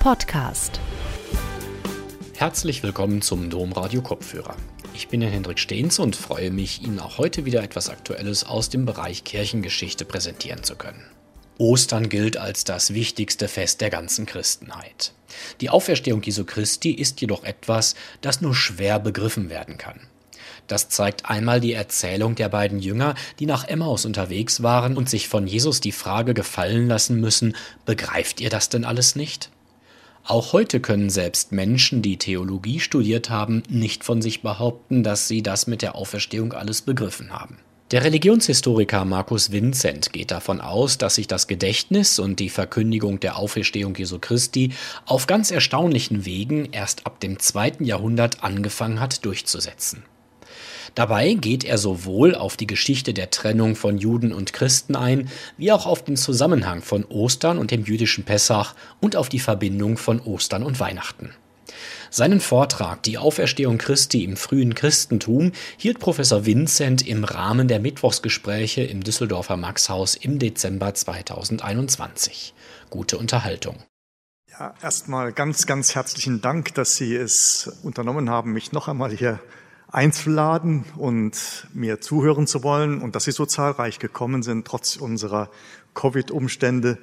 Podcast. Herzlich willkommen zum Domradio Kopfhörer. Ich bin Herr Hendrik Stehns und freue mich, Ihnen auch heute wieder etwas Aktuelles aus dem Bereich Kirchengeschichte präsentieren zu können. Ostern gilt als das wichtigste Fest der ganzen Christenheit. Die Auferstehung Jesu Christi ist jedoch etwas, das nur schwer begriffen werden kann. Das zeigt einmal die Erzählung der beiden Jünger, die nach Emmaus unterwegs waren und sich von Jesus die Frage gefallen lassen müssen, begreift ihr das denn alles nicht? Auch heute können selbst Menschen, die Theologie studiert haben, nicht von sich behaupten, dass sie das mit der Auferstehung alles begriffen haben. Der Religionshistoriker Markus Vincent geht davon aus, dass sich das Gedächtnis und die Verkündigung der Auferstehung Jesu Christi auf ganz erstaunlichen Wegen erst ab dem zweiten Jahrhundert angefangen hat durchzusetzen. Dabei geht er sowohl auf die Geschichte der Trennung von Juden und Christen ein, wie auch auf den Zusammenhang von Ostern und dem jüdischen Pessach und auf die Verbindung von Ostern und Weihnachten. Seinen Vortrag Die Auferstehung Christi im frühen Christentum hielt Professor Vincent im Rahmen der Mittwochsgespräche im Düsseldorfer Maxhaus im Dezember 2021. Gute Unterhaltung. Ja, erstmal ganz, ganz herzlichen Dank, dass Sie es unternommen haben, mich noch einmal hier einzuladen und mir zuhören zu wollen und dass Sie so zahlreich gekommen sind, trotz unserer Covid-Umstände,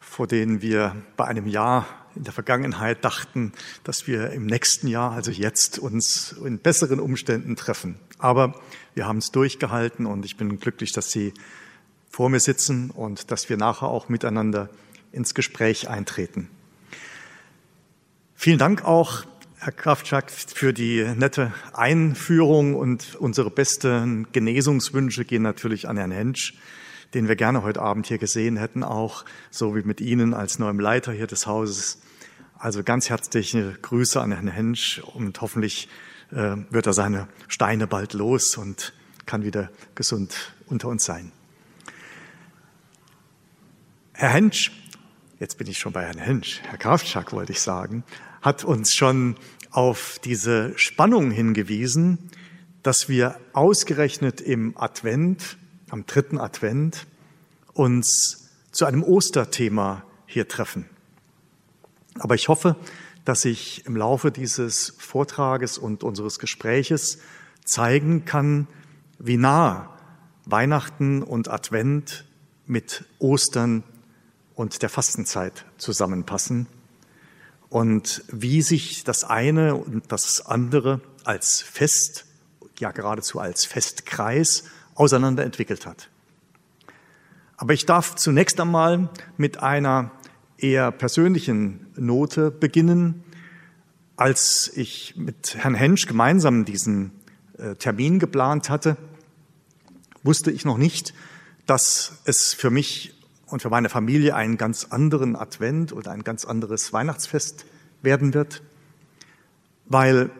vor denen wir bei einem Jahr in der Vergangenheit dachten, dass wir im nächsten Jahr, also jetzt, uns in besseren Umständen treffen. Aber wir haben es durchgehalten und ich bin glücklich, dass Sie vor mir sitzen und dass wir nachher auch miteinander ins Gespräch eintreten. Vielen Dank auch, Herr Kraftschak, für die nette Einführung und unsere besten Genesungswünsche gehen natürlich an Herrn Hensch den wir gerne heute Abend hier gesehen hätten, auch so wie mit Ihnen als neuem Leiter hier des Hauses. Also ganz herzliche Grüße an Herrn Hensch und hoffentlich äh, wird er seine Steine bald los und kann wieder gesund unter uns sein. Herr Hensch, jetzt bin ich schon bei Herrn Hensch, Herr Kraftschak wollte ich sagen, hat uns schon auf diese Spannung hingewiesen, dass wir ausgerechnet im Advent, am dritten Advent, uns zu einem Osterthema hier treffen. Aber ich hoffe, dass ich im Laufe dieses Vortrages und unseres Gespräches zeigen kann, wie nah Weihnachten und Advent mit Ostern und der Fastenzeit zusammenpassen und wie sich das eine und das andere als Fest, ja geradezu als Festkreis auseinanderentwickelt hat. Aber ich darf zunächst einmal mit einer eher persönlichen Note beginnen. Als ich mit Herrn Hensch gemeinsam diesen äh, Termin geplant hatte, wusste ich noch nicht, dass es für mich und für meine Familie einen ganz anderen Advent oder ein ganz anderes Weihnachtsfest werden wird, weil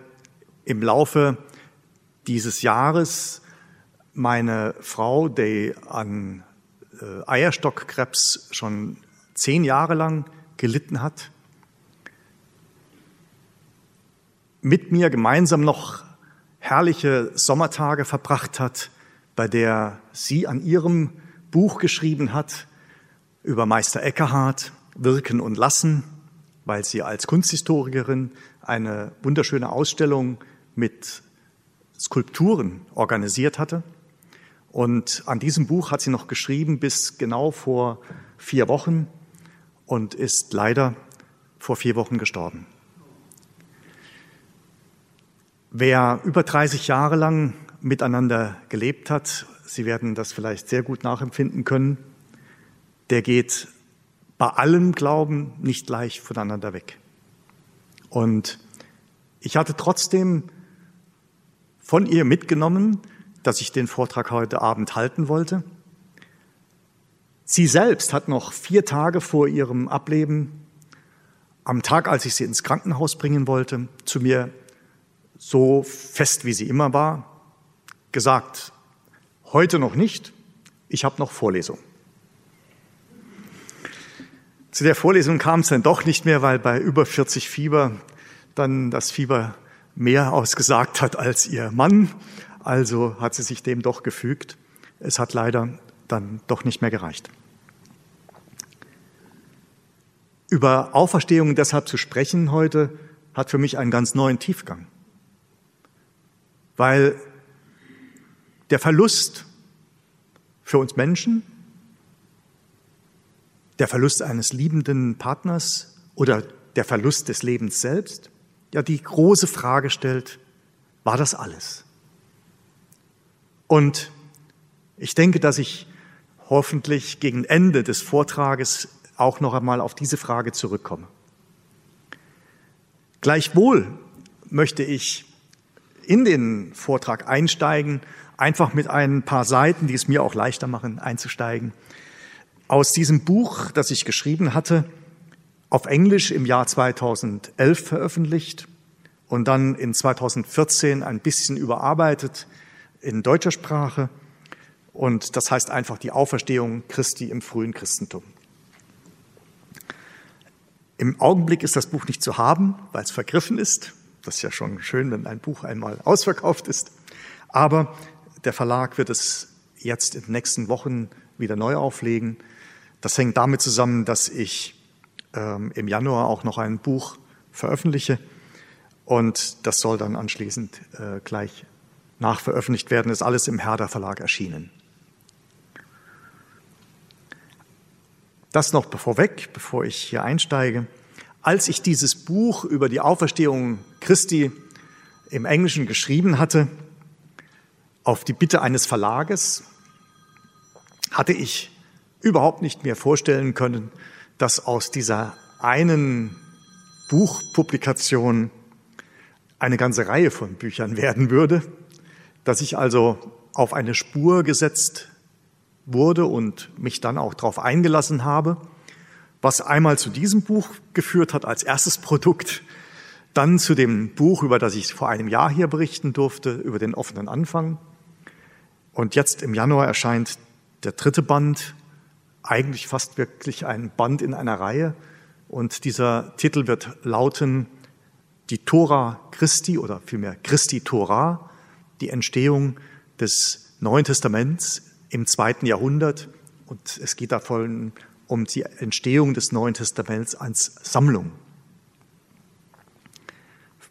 im Laufe dieses Jahres meine Frau, die an äh, Eierstockkrebs schon zehn Jahre lang gelitten hat, mit mir gemeinsam noch herrliche Sommertage verbracht hat, bei der sie an ihrem Buch geschrieben hat über Meister Eckehardt, Wirken und Lassen, weil sie als Kunsthistorikerin eine wunderschöne Ausstellung mit Skulpturen organisiert hatte. Und an diesem Buch hat sie noch geschrieben bis genau vor vier Wochen und ist leider vor vier Wochen gestorben. Wer über 30 Jahre lang miteinander gelebt hat, Sie werden das vielleicht sehr gut nachempfinden können, der geht bei allem Glauben nicht leicht voneinander weg. Und ich hatte trotzdem von ihr mitgenommen, dass ich den Vortrag heute Abend halten wollte. Sie selbst hat noch vier Tage vor ihrem Ableben, am Tag, als ich sie ins Krankenhaus bringen wollte, zu mir so fest, wie sie immer war, gesagt, heute noch nicht, ich habe noch Vorlesung. Zu der Vorlesung kam es dann doch nicht mehr, weil bei über 40 Fieber dann das Fieber mehr ausgesagt hat als ihr Mann. Also hat sie sich dem doch gefügt. Es hat leider dann doch nicht mehr gereicht. Über Auferstehung deshalb zu sprechen heute hat für mich einen ganz neuen Tiefgang. Weil der Verlust für uns Menschen, der Verlust eines liebenden Partners oder der Verlust des Lebens selbst, ja die große Frage stellt, war das alles? Und ich denke, dass ich hoffentlich gegen Ende des Vortrages auch noch einmal auf diese Frage zurückkomme. Gleichwohl möchte ich in den Vortrag einsteigen, einfach mit ein paar Seiten, die es mir auch leichter machen, einzusteigen. Aus diesem Buch, das ich geschrieben hatte, auf Englisch im Jahr 2011 veröffentlicht und dann in 2014 ein bisschen überarbeitet in deutscher Sprache. Und das heißt einfach die Auferstehung Christi im frühen Christentum. Im Augenblick ist das Buch nicht zu haben, weil es vergriffen ist. Das ist ja schon schön, wenn ein Buch einmal ausverkauft ist. Aber der Verlag wird es jetzt in den nächsten Wochen wieder neu auflegen. Das hängt damit zusammen, dass ich ähm, im Januar auch noch ein Buch veröffentliche und das soll dann anschließend äh, gleich nachveröffentlicht werden. Ist alles im Herder Verlag erschienen. Das noch vorweg, bevor ich hier einsteige. Als ich dieses Buch über die Auferstehung Christi im Englischen geschrieben hatte, auf die Bitte eines Verlages, hatte ich überhaupt nicht mehr vorstellen können, dass aus dieser einen Buchpublikation eine ganze Reihe von Büchern werden würde, dass ich also auf eine Spur gesetzt wurde und mich dann auch darauf eingelassen habe, was einmal zu diesem Buch geführt hat als erstes Produkt, dann zu dem Buch, über das ich vor einem Jahr hier berichten durfte, über den offenen Anfang. Und jetzt im Januar erscheint der dritte Band, eigentlich fast wirklich ein Band in einer Reihe. Und dieser Titel wird lauten Die Tora Christi oder vielmehr Christi Tora, die Entstehung des Neuen Testaments im zweiten Jahrhundert und es geht davon um die Entstehung des Neuen Testaments als Sammlung.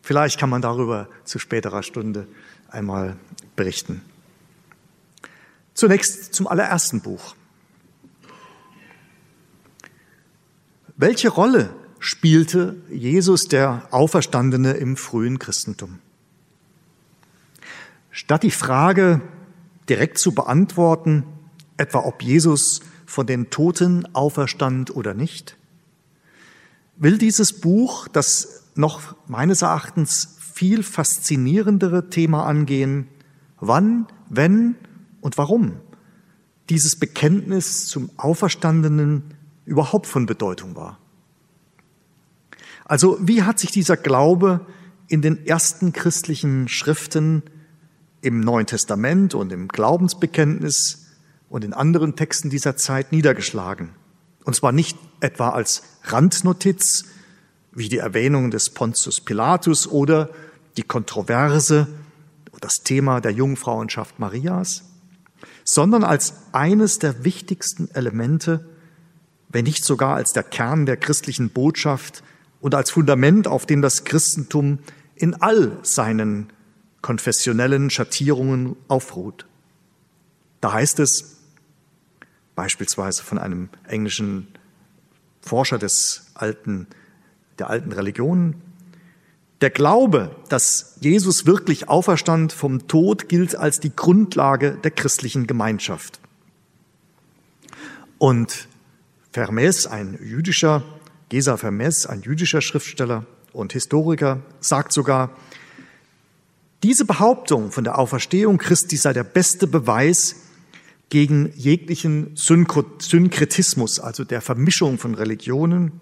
Vielleicht kann man darüber zu späterer Stunde einmal berichten. Zunächst zum allerersten Buch. Welche Rolle spielte Jesus der Auferstandene im frühen Christentum? Statt die Frage, direkt zu beantworten, etwa ob Jesus von den Toten auferstand oder nicht, will dieses Buch das noch meines Erachtens viel faszinierendere Thema angehen, wann, wenn und warum dieses Bekenntnis zum Auferstandenen überhaupt von Bedeutung war. Also wie hat sich dieser Glaube in den ersten christlichen Schriften im Neuen Testament und im Glaubensbekenntnis und in anderen Texten dieser Zeit niedergeschlagen. Und zwar nicht etwa als Randnotiz, wie die Erwähnung des Pontius Pilatus oder die Kontroverse, das Thema der Jungfrauenschaft Marias, sondern als eines der wichtigsten Elemente, wenn nicht sogar als der Kern der christlichen Botschaft und als Fundament, auf dem das Christentum in all seinen konfessionellen Schattierungen aufruht. Da heißt es beispielsweise von einem englischen Forscher des alten, der alten Religionen, der Glaube, dass Jesus wirklich auferstand vom Tod, gilt als die Grundlage der christlichen Gemeinschaft. Und Vermes, ein jüdischer, Gesa Vermes, ein jüdischer Schriftsteller und Historiker, sagt sogar, diese Behauptung von der Auferstehung Christi sei der beste Beweis gegen jeglichen Synkretismus, also der Vermischung von Religionen,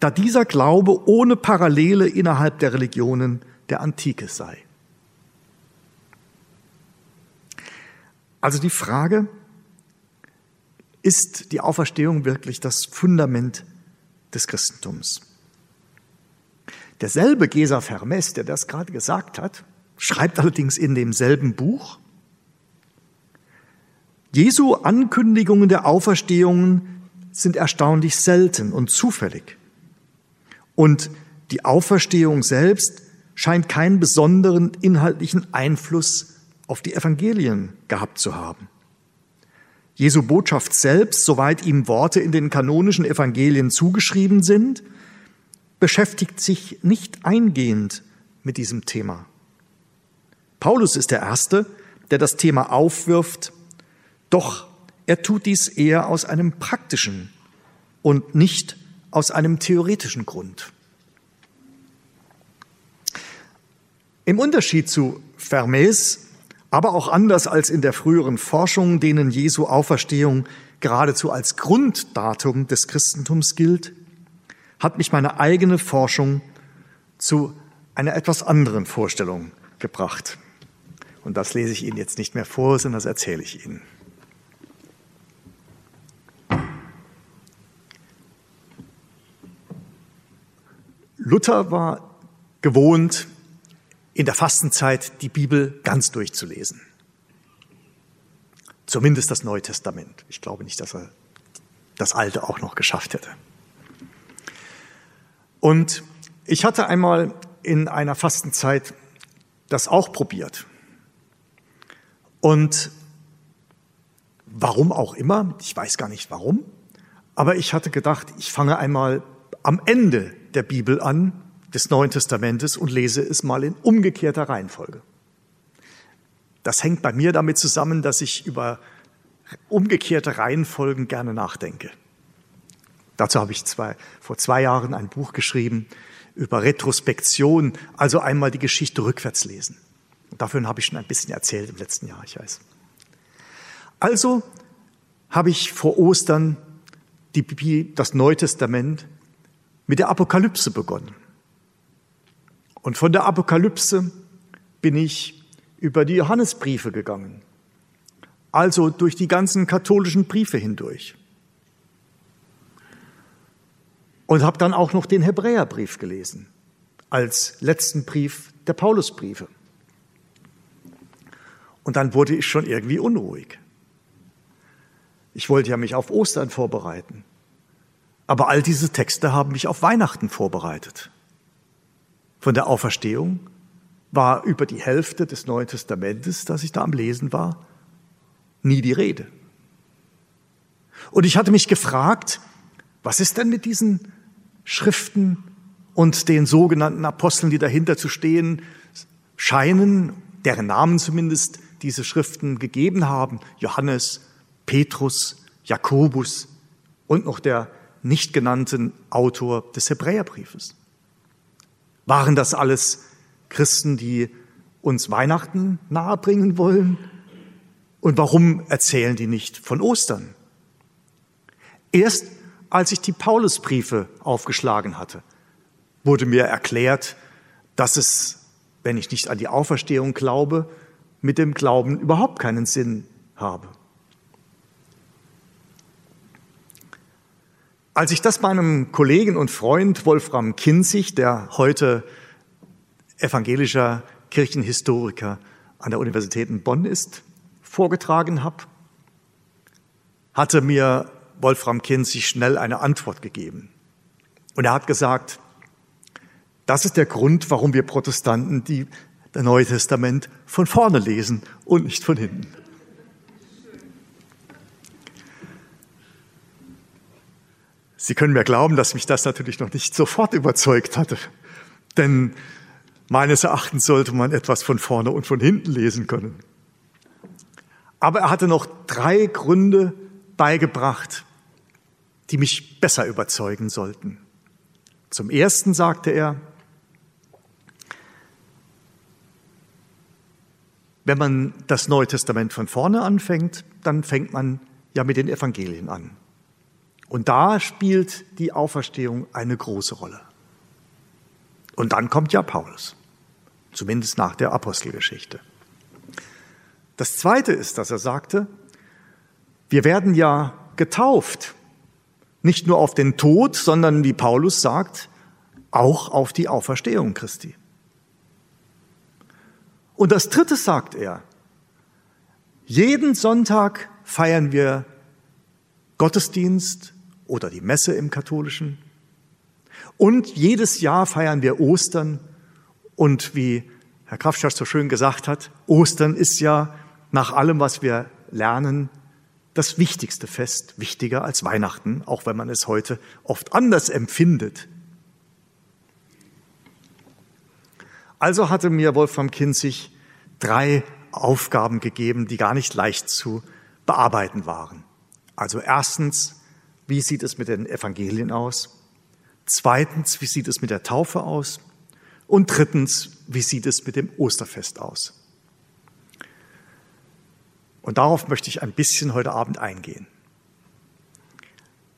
da dieser Glaube ohne Parallele innerhalb der Religionen der Antike sei. Also die Frage, ist die Auferstehung wirklich das Fundament des Christentums? Derselbe Gesa Vermes, der das gerade gesagt hat, schreibt allerdings in demselben Buch, Jesu Ankündigungen der Auferstehung sind erstaunlich selten und zufällig. Und die Auferstehung selbst scheint keinen besonderen inhaltlichen Einfluss auf die Evangelien gehabt zu haben. Jesu Botschaft selbst, soweit ihm Worte in den kanonischen Evangelien zugeschrieben sind, beschäftigt sich nicht eingehend mit diesem Thema. Paulus ist der Erste, der das Thema aufwirft, doch er tut dies eher aus einem praktischen und nicht aus einem theoretischen Grund. Im Unterschied zu Vermes, aber auch anders als in der früheren Forschung, denen Jesu Auferstehung geradezu als Grunddatum des Christentums gilt, hat mich meine eigene Forschung zu einer etwas anderen Vorstellung gebracht. Und das lese ich Ihnen jetzt nicht mehr vor, sondern das erzähle ich Ihnen. Luther war gewohnt, in der Fastenzeit die Bibel ganz durchzulesen. Zumindest das Neue Testament. Ich glaube nicht, dass er das Alte auch noch geschafft hätte. Und ich hatte einmal in einer Fastenzeit das auch probiert. Und warum auch immer, ich weiß gar nicht warum, aber ich hatte gedacht, ich fange einmal am Ende der Bibel an des Neuen Testamentes und lese es mal in umgekehrter Reihenfolge. Das hängt bei mir damit zusammen, dass ich über umgekehrte Reihenfolgen gerne nachdenke. Dazu habe ich zwei, vor zwei Jahren ein Buch geschrieben über Retrospektion, also einmal die Geschichte rückwärts lesen. Und davon habe ich schon ein bisschen erzählt im letzten Jahr, ich weiß. Also habe ich vor Ostern die, das Neue Testament mit der Apokalypse begonnen. Und von der Apokalypse bin ich über die Johannesbriefe gegangen. Also durch die ganzen katholischen Briefe hindurch. Und habe dann auch noch den Hebräerbrief gelesen, als letzten Brief der Paulusbriefe. Und dann wurde ich schon irgendwie unruhig. Ich wollte ja mich auf Ostern vorbereiten. Aber all diese Texte haben mich auf Weihnachten vorbereitet. Von der Auferstehung war über die Hälfte des Neuen Testamentes, das ich da am Lesen war, nie die Rede. Und ich hatte mich gefragt, was ist denn mit diesen Schriften und den sogenannten Aposteln, die dahinter zu stehen scheinen, deren Namen zumindest diese Schriften gegeben haben, Johannes, Petrus, Jakobus und noch der nicht genannten Autor des Hebräerbriefes. Waren das alles Christen, die uns Weihnachten nahebringen wollen? Und warum erzählen die nicht von Ostern? Erst als ich die Paulusbriefe aufgeschlagen hatte, wurde mir erklärt, dass es, wenn ich nicht an die Auferstehung glaube, mit dem Glauben überhaupt keinen Sinn habe. Als ich das meinem Kollegen und Freund Wolfram Kinzig, der heute evangelischer Kirchenhistoriker an der Universität in Bonn ist, vorgetragen habe, hatte mir Wolfram Kinzig schnell eine Antwort gegeben. Und er hat gesagt, das ist der Grund, warum wir Protestanten die, das Neue Testament von vorne lesen und nicht von hinten. Sie können mir glauben, dass mich das natürlich noch nicht sofort überzeugt hatte. Denn meines Erachtens sollte man etwas von vorne und von hinten lesen können. Aber er hatte noch drei Gründe beigebracht, die mich besser überzeugen sollten. Zum ersten sagte er, wenn man das Neue Testament von vorne anfängt, dann fängt man ja mit den Evangelien an. Und da spielt die Auferstehung eine große Rolle. Und dann kommt ja Paulus, zumindest nach der Apostelgeschichte. Das Zweite ist, dass er sagte, wir werden ja getauft, nicht nur auf den Tod, sondern wie Paulus sagt, auch auf die Auferstehung Christi. Und das Dritte sagt er, jeden Sonntag feiern wir Gottesdienst oder die Messe im katholischen. Und jedes Jahr feiern wir Ostern. Und wie Herr Kraftstadt so schön gesagt hat, Ostern ist ja nach allem, was wir lernen, das wichtigste Fest, wichtiger als Weihnachten, auch wenn man es heute oft anders empfindet. Also hatte mir Wolfram Kinzig drei Aufgaben gegeben, die gar nicht leicht zu bearbeiten waren. Also erstens, wie sieht es mit den Evangelien aus? Zweitens, wie sieht es mit der Taufe aus? Und drittens, wie sieht es mit dem Osterfest aus? Und darauf möchte ich ein bisschen heute Abend eingehen.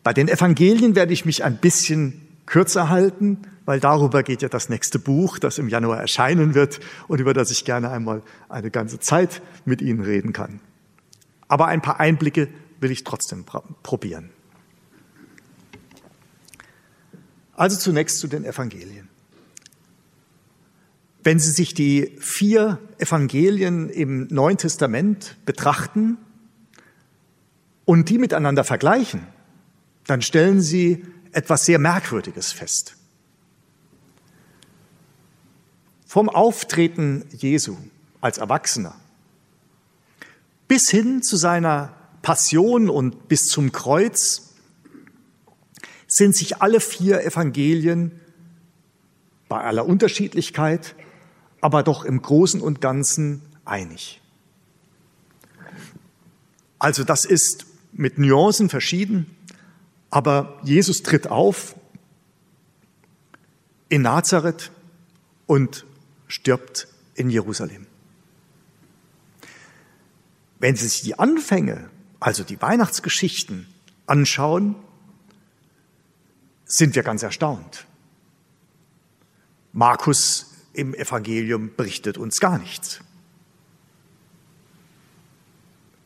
Bei den Evangelien werde ich mich ein bisschen kürzer halten, weil darüber geht ja das nächste Buch, das im Januar erscheinen wird und über das ich gerne einmal eine ganze Zeit mit Ihnen reden kann. Aber ein paar Einblicke will ich trotzdem probieren. Also zunächst zu den Evangelien. Wenn Sie sich die vier Evangelien im Neuen Testament betrachten und die miteinander vergleichen, dann stellen Sie etwas sehr Merkwürdiges fest. Vom Auftreten Jesu als Erwachsener bis hin zu seiner Passion und bis zum Kreuz sind sich alle vier Evangelien bei aller Unterschiedlichkeit aber doch im Großen und Ganzen einig. Also das ist mit Nuancen verschieden, aber Jesus tritt auf in Nazareth und stirbt in Jerusalem. Wenn Sie sich die Anfänge, also die Weihnachtsgeschichten anschauen, sind wir ganz erstaunt. Markus im Evangelium berichtet uns gar nichts.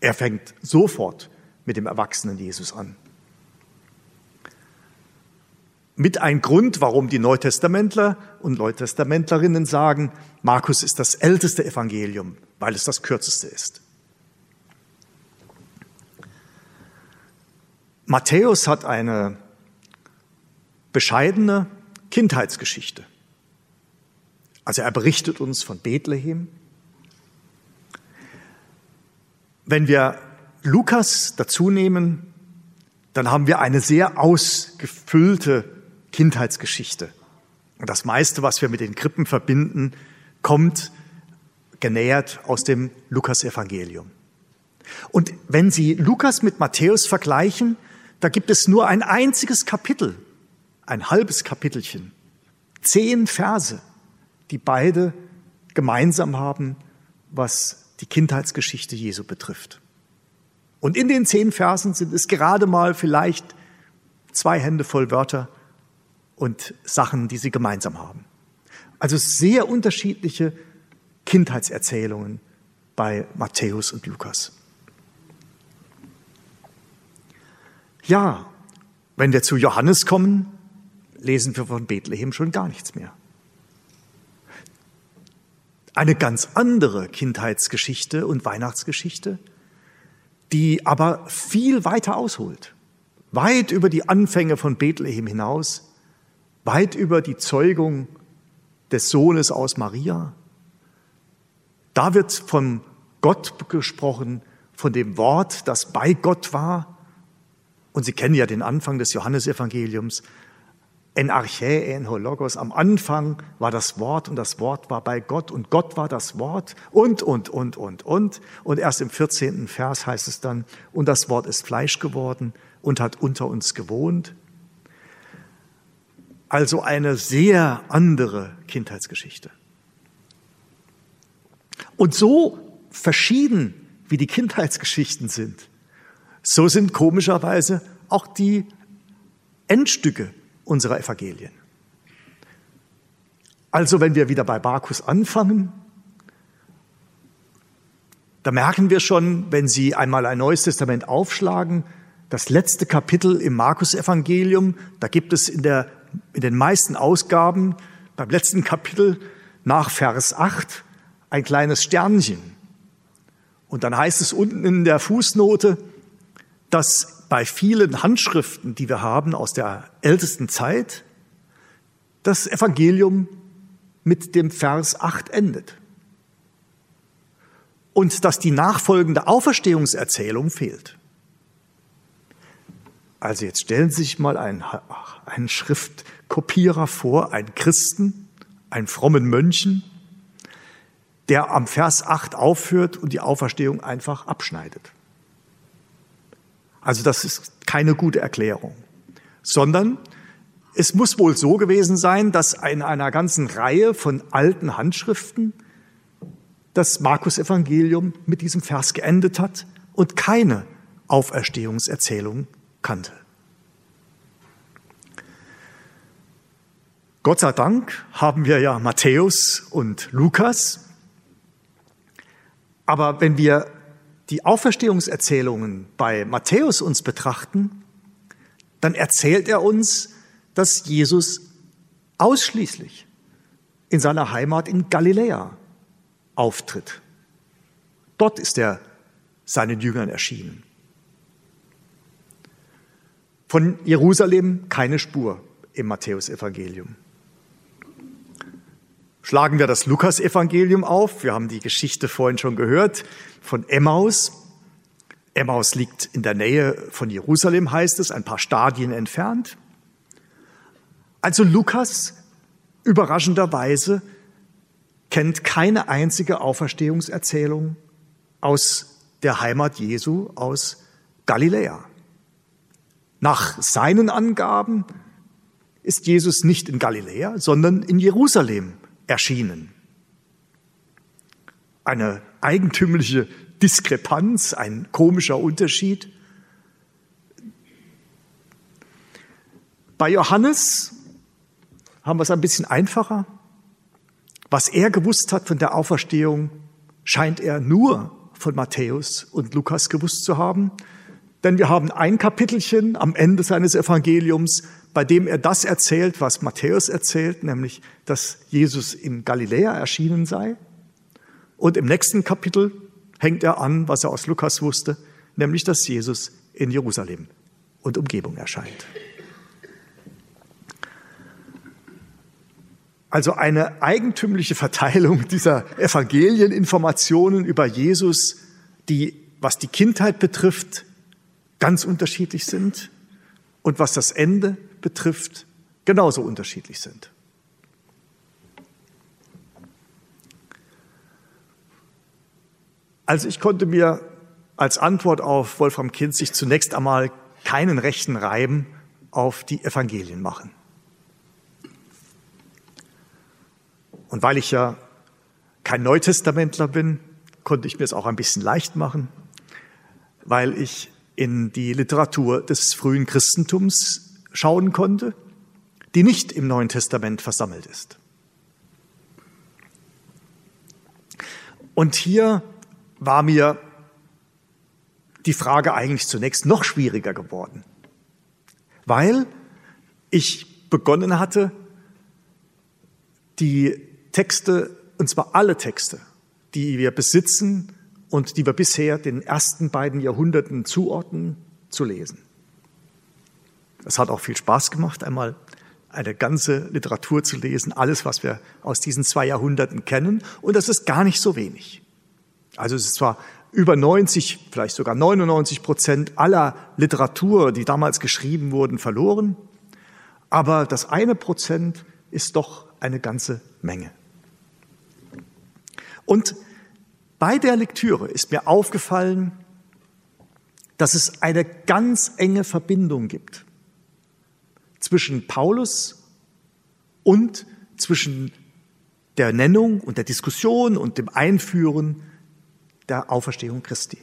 Er fängt sofort mit dem erwachsenen Jesus an. Mit ein Grund, warum die Neutestamentler und Neutestamentlerinnen sagen, Markus ist das älteste Evangelium, weil es das kürzeste ist. Matthäus hat eine bescheidene Kindheitsgeschichte. Also er berichtet uns von Bethlehem. Wenn wir Lukas dazu nehmen, dann haben wir eine sehr ausgefüllte Kindheitsgeschichte. Und das meiste, was wir mit den Krippen verbinden, kommt genähert aus dem Lukas-Evangelium. Und wenn Sie Lukas mit Matthäus vergleichen, da gibt es nur ein einziges Kapitel, ein halbes Kapitelchen, zehn Verse die beide gemeinsam haben, was die Kindheitsgeschichte Jesu betrifft. Und in den zehn Versen sind es gerade mal vielleicht zwei Hände voll Wörter und Sachen, die sie gemeinsam haben. Also sehr unterschiedliche Kindheitserzählungen bei Matthäus und Lukas. Ja, wenn wir zu Johannes kommen, lesen wir von Bethlehem schon gar nichts mehr eine ganz andere Kindheitsgeschichte und Weihnachtsgeschichte, die aber viel weiter ausholt, weit über die Anfänge von Bethlehem hinaus, weit über die Zeugung des Sohnes aus Maria. Da wird von Gott gesprochen, von dem Wort, das bei Gott war. Und Sie kennen ja den Anfang des Johannesevangeliums en archä, en hologos. Am Anfang war das Wort und das Wort war bei Gott und Gott war das Wort und, und, und, und, und. Und erst im 14. Vers heißt es dann, und das Wort ist Fleisch geworden und hat unter uns gewohnt. Also eine sehr andere Kindheitsgeschichte. Und so verschieden wie die Kindheitsgeschichten sind, so sind komischerweise auch die Endstücke unserer Evangelien. Also wenn wir wieder bei Markus anfangen, da merken wir schon, wenn Sie einmal ein neues Testament aufschlagen, das letzte Kapitel im Markus-Evangelium, da gibt es in, der, in den meisten Ausgaben beim letzten Kapitel nach Vers 8 ein kleines Sternchen. Und dann heißt es unten in der Fußnote, dass bei vielen Handschriften, die wir haben aus der ältesten Zeit, das Evangelium mit dem Vers 8 endet. Und dass die nachfolgende Auferstehungserzählung fehlt. Also jetzt stellen Sie sich mal einen, einen Schriftkopierer vor, einen Christen, einen frommen Mönchen, der am Vers 8 aufhört und die Auferstehung einfach abschneidet. Also das ist keine gute Erklärung, sondern es muss wohl so gewesen sein, dass in einer ganzen Reihe von alten Handschriften das Markus-Evangelium mit diesem Vers geendet hat und keine Auferstehungserzählung kannte. Gott sei Dank haben wir ja Matthäus und Lukas. Aber wenn wir die Auferstehungserzählungen bei Matthäus uns betrachten, dann erzählt er uns, dass Jesus ausschließlich in seiner Heimat in Galiläa auftritt. Dort ist er seinen Jüngern erschienen. Von Jerusalem keine Spur im Matthäusevangelium. Schlagen wir das Lukasevangelium auf. Wir haben die Geschichte vorhin schon gehört von Emmaus. Emmaus liegt in der Nähe von Jerusalem, heißt es, ein paar Stadien entfernt. Also Lukas, überraschenderweise, kennt keine einzige Auferstehungserzählung aus der Heimat Jesu, aus Galiläa. Nach seinen Angaben ist Jesus nicht in Galiläa, sondern in Jerusalem erschienen. Eine eigentümliche Diskrepanz, ein komischer Unterschied. Bei Johannes haben wir es ein bisschen einfacher. Was er gewusst hat von der Auferstehung, scheint er nur von Matthäus und Lukas gewusst zu haben. Denn wir haben ein Kapitelchen am Ende seines Evangeliums, bei dem er das erzählt, was Matthäus erzählt, nämlich, dass Jesus in Galiläa erschienen sei. Und im nächsten Kapitel hängt er an, was er aus Lukas wusste, nämlich, dass Jesus in Jerusalem und Umgebung erscheint. Also eine eigentümliche Verteilung dieser Evangelieninformationen über Jesus, die, was die Kindheit betrifft, ganz unterschiedlich sind und was das Ende betrifft, genauso unterschiedlich sind. Also ich konnte mir als Antwort auf Wolfram Kinzig zunächst einmal keinen rechten Reiben auf die Evangelien machen. Und weil ich ja kein Neutestamentler bin, konnte ich mir es auch ein bisschen leicht machen, weil ich in die Literatur des frühen Christentums schauen konnte, die nicht im Neuen Testament versammelt ist. Und hier war mir die Frage eigentlich zunächst noch schwieriger geworden, weil ich begonnen hatte, die Texte, und zwar alle Texte, die wir besitzen und die wir bisher den ersten beiden Jahrhunderten zuordnen, zu lesen. Es hat auch viel Spaß gemacht, einmal eine ganze Literatur zu lesen, alles, was wir aus diesen zwei Jahrhunderten kennen. Und das ist gar nicht so wenig. Also es ist zwar über 90, vielleicht sogar 99 Prozent aller Literatur, die damals geschrieben wurden, verloren. Aber das eine Prozent ist doch eine ganze Menge. Und bei der Lektüre ist mir aufgefallen, dass es eine ganz enge Verbindung gibt zwischen Paulus und zwischen der Nennung und der Diskussion und dem Einführen der Auferstehung Christi.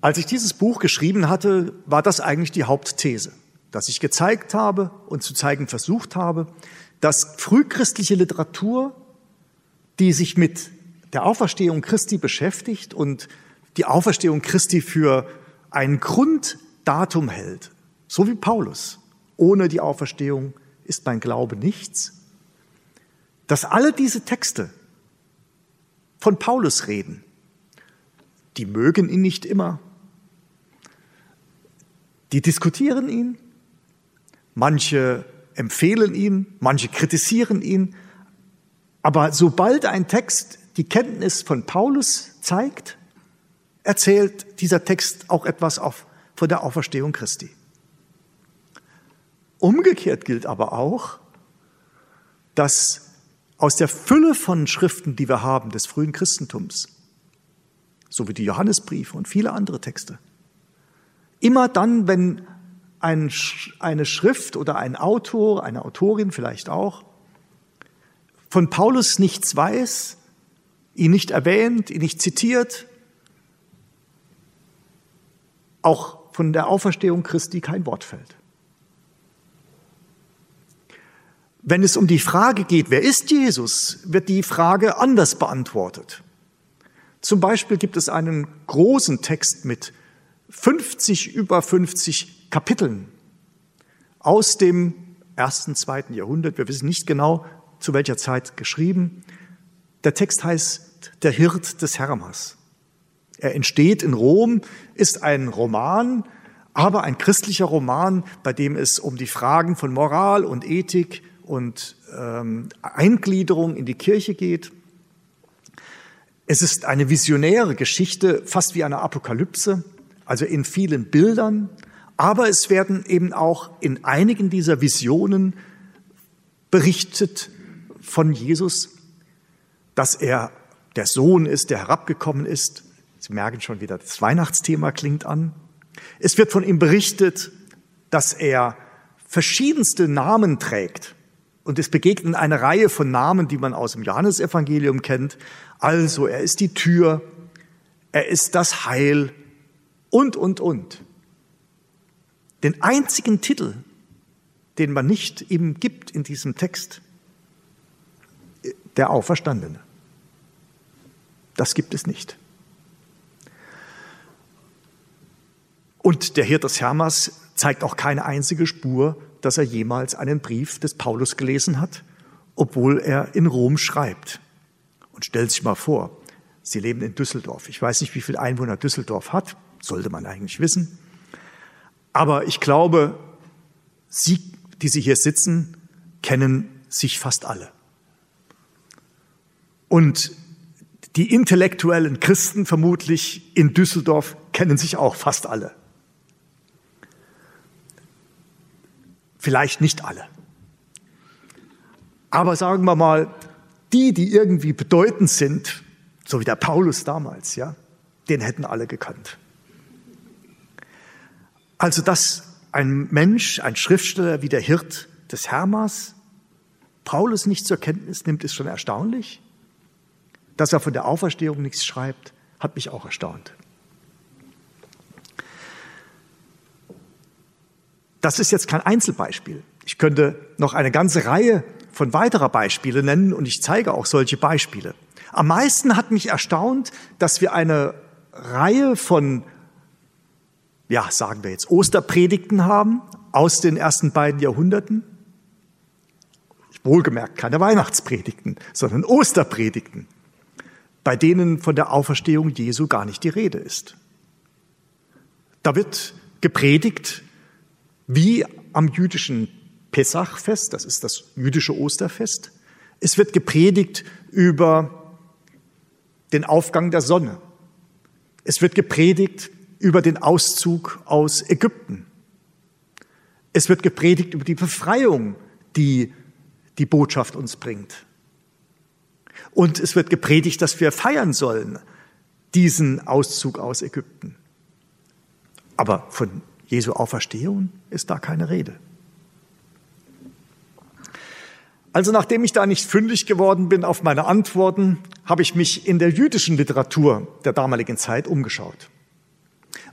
Als ich dieses Buch geschrieben hatte, war das eigentlich die Hauptthese, dass ich gezeigt habe und zu zeigen versucht habe, dass frühchristliche Literatur, die sich mit der Auferstehung Christi beschäftigt und die Auferstehung Christi für ein Grunddatum hält, so wie Paulus. Ohne die Auferstehung ist mein Glaube nichts. Dass alle diese Texte von Paulus reden, die mögen ihn nicht immer. Die diskutieren ihn. manche empfehlen ihn, manche kritisieren ihn. Aber sobald ein Text die Kenntnis von Paulus zeigt, erzählt dieser Text auch etwas auf, von der Auferstehung Christi. Umgekehrt gilt aber auch, dass aus der Fülle von Schriften, die wir haben des frühen Christentums, so wie die Johannesbriefe und viele andere Texte, immer dann, wenn ein, eine Schrift oder ein Autor, eine Autorin vielleicht auch, von Paulus nichts weiß, ihn nicht erwähnt, ihn nicht zitiert, auch von der Auferstehung Christi kein Wort fällt. Wenn es um die Frage geht, wer ist Jesus, wird die Frage anders beantwortet. Zum Beispiel gibt es einen großen Text mit 50, über 50 Kapiteln aus dem ersten, zweiten Jahrhundert. Wir wissen nicht genau, zu welcher Zeit geschrieben. Der Text heißt Der Hirt des Hermas. Er entsteht in Rom, ist ein Roman, aber ein christlicher Roman, bei dem es um die Fragen von Moral und Ethik und ähm, Eingliederung in die Kirche geht. Es ist eine visionäre Geschichte, fast wie eine Apokalypse also in vielen Bildern, aber es werden eben auch in einigen dieser Visionen berichtet von Jesus, dass er der Sohn ist, der herabgekommen ist. Sie merken schon wieder, das Weihnachtsthema klingt an. Es wird von ihm berichtet, dass er verschiedenste Namen trägt. Und es begegnen eine Reihe von Namen, die man aus dem Johannesevangelium kennt. Also, er ist die Tür, er ist das Heil, und, und, und. Den einzigen Titel, den man nicht ihm gibt in diesem Text, der Auferstandene. Das gibt es nicht. Und der Hirt des Hermas zeigt auch keine einzige Spur, dass er jemals einen Brief des Paulus gelesen hat, obwohl er in Rom schreibt. Und stellt sich mal vor, Sie leben in Düsseldorf. Ich weiß nicht, wie viele Einwohner Düsseldorf hat sollte man eigentlich wissen. Aber ich glaube, Sie, die Sie hier sitzen, kennen sich fast alle. Und die intellektuellen Christen vermutlich in Düsseldorf kennen sich auch fast alle. Vielleicht nicht alle. Aber sagen wir mal, die, die irgendwie bedeutend sind, so wie der Paulus damals, ja, den hätten alle gekannt. Also, dass ein Mensch, ein Schriftsteller wie der Hirt des Hermas Paulus nicht zur Kenntnis nimmt, ist schon erstaunlich. Dass er von der Auferstehung nichts schreibt, hat mich auch erstaunt. Das ist jetzt kein Einzelbeispiel. Ich könnte noch eine ganze Reihe von weiterer Beispiele nennen und ich zeige auch solche Beispiele. Am meisten hat mich erstaunt, dass wir eine Reihe von ja, sagen wir jetzt, Osterpredigten haben aus den ersten beiden Jahrhunderten. Wohlgemerkt keine Weihnachtspredigten, sondern Osterpredigten, bei denen von der Auferstehung Jesu gar nicht die Rede ist. Da wird gepredigt wie am jüdischen Pessachfest, das ist das jüdische Osterfest. Es wird gepredigt über den Aufgang der Sonne. Es wird gepredigt über den Auszug aus Ägypten. Es wird gepredigt über die Befreiung, die die Botschaft uns bringt. Und es wird gepredigt, dass wir feiern sollen, diesen Auszug aus Ägypten. Aber von Jesu Auferstehung ist da keine Rede. Also nachdem ich da nicht fündig geworden bin auf meine Antworten, habe ich mich in der jüdischen Literatur der damaligen Zeit umgeschaut.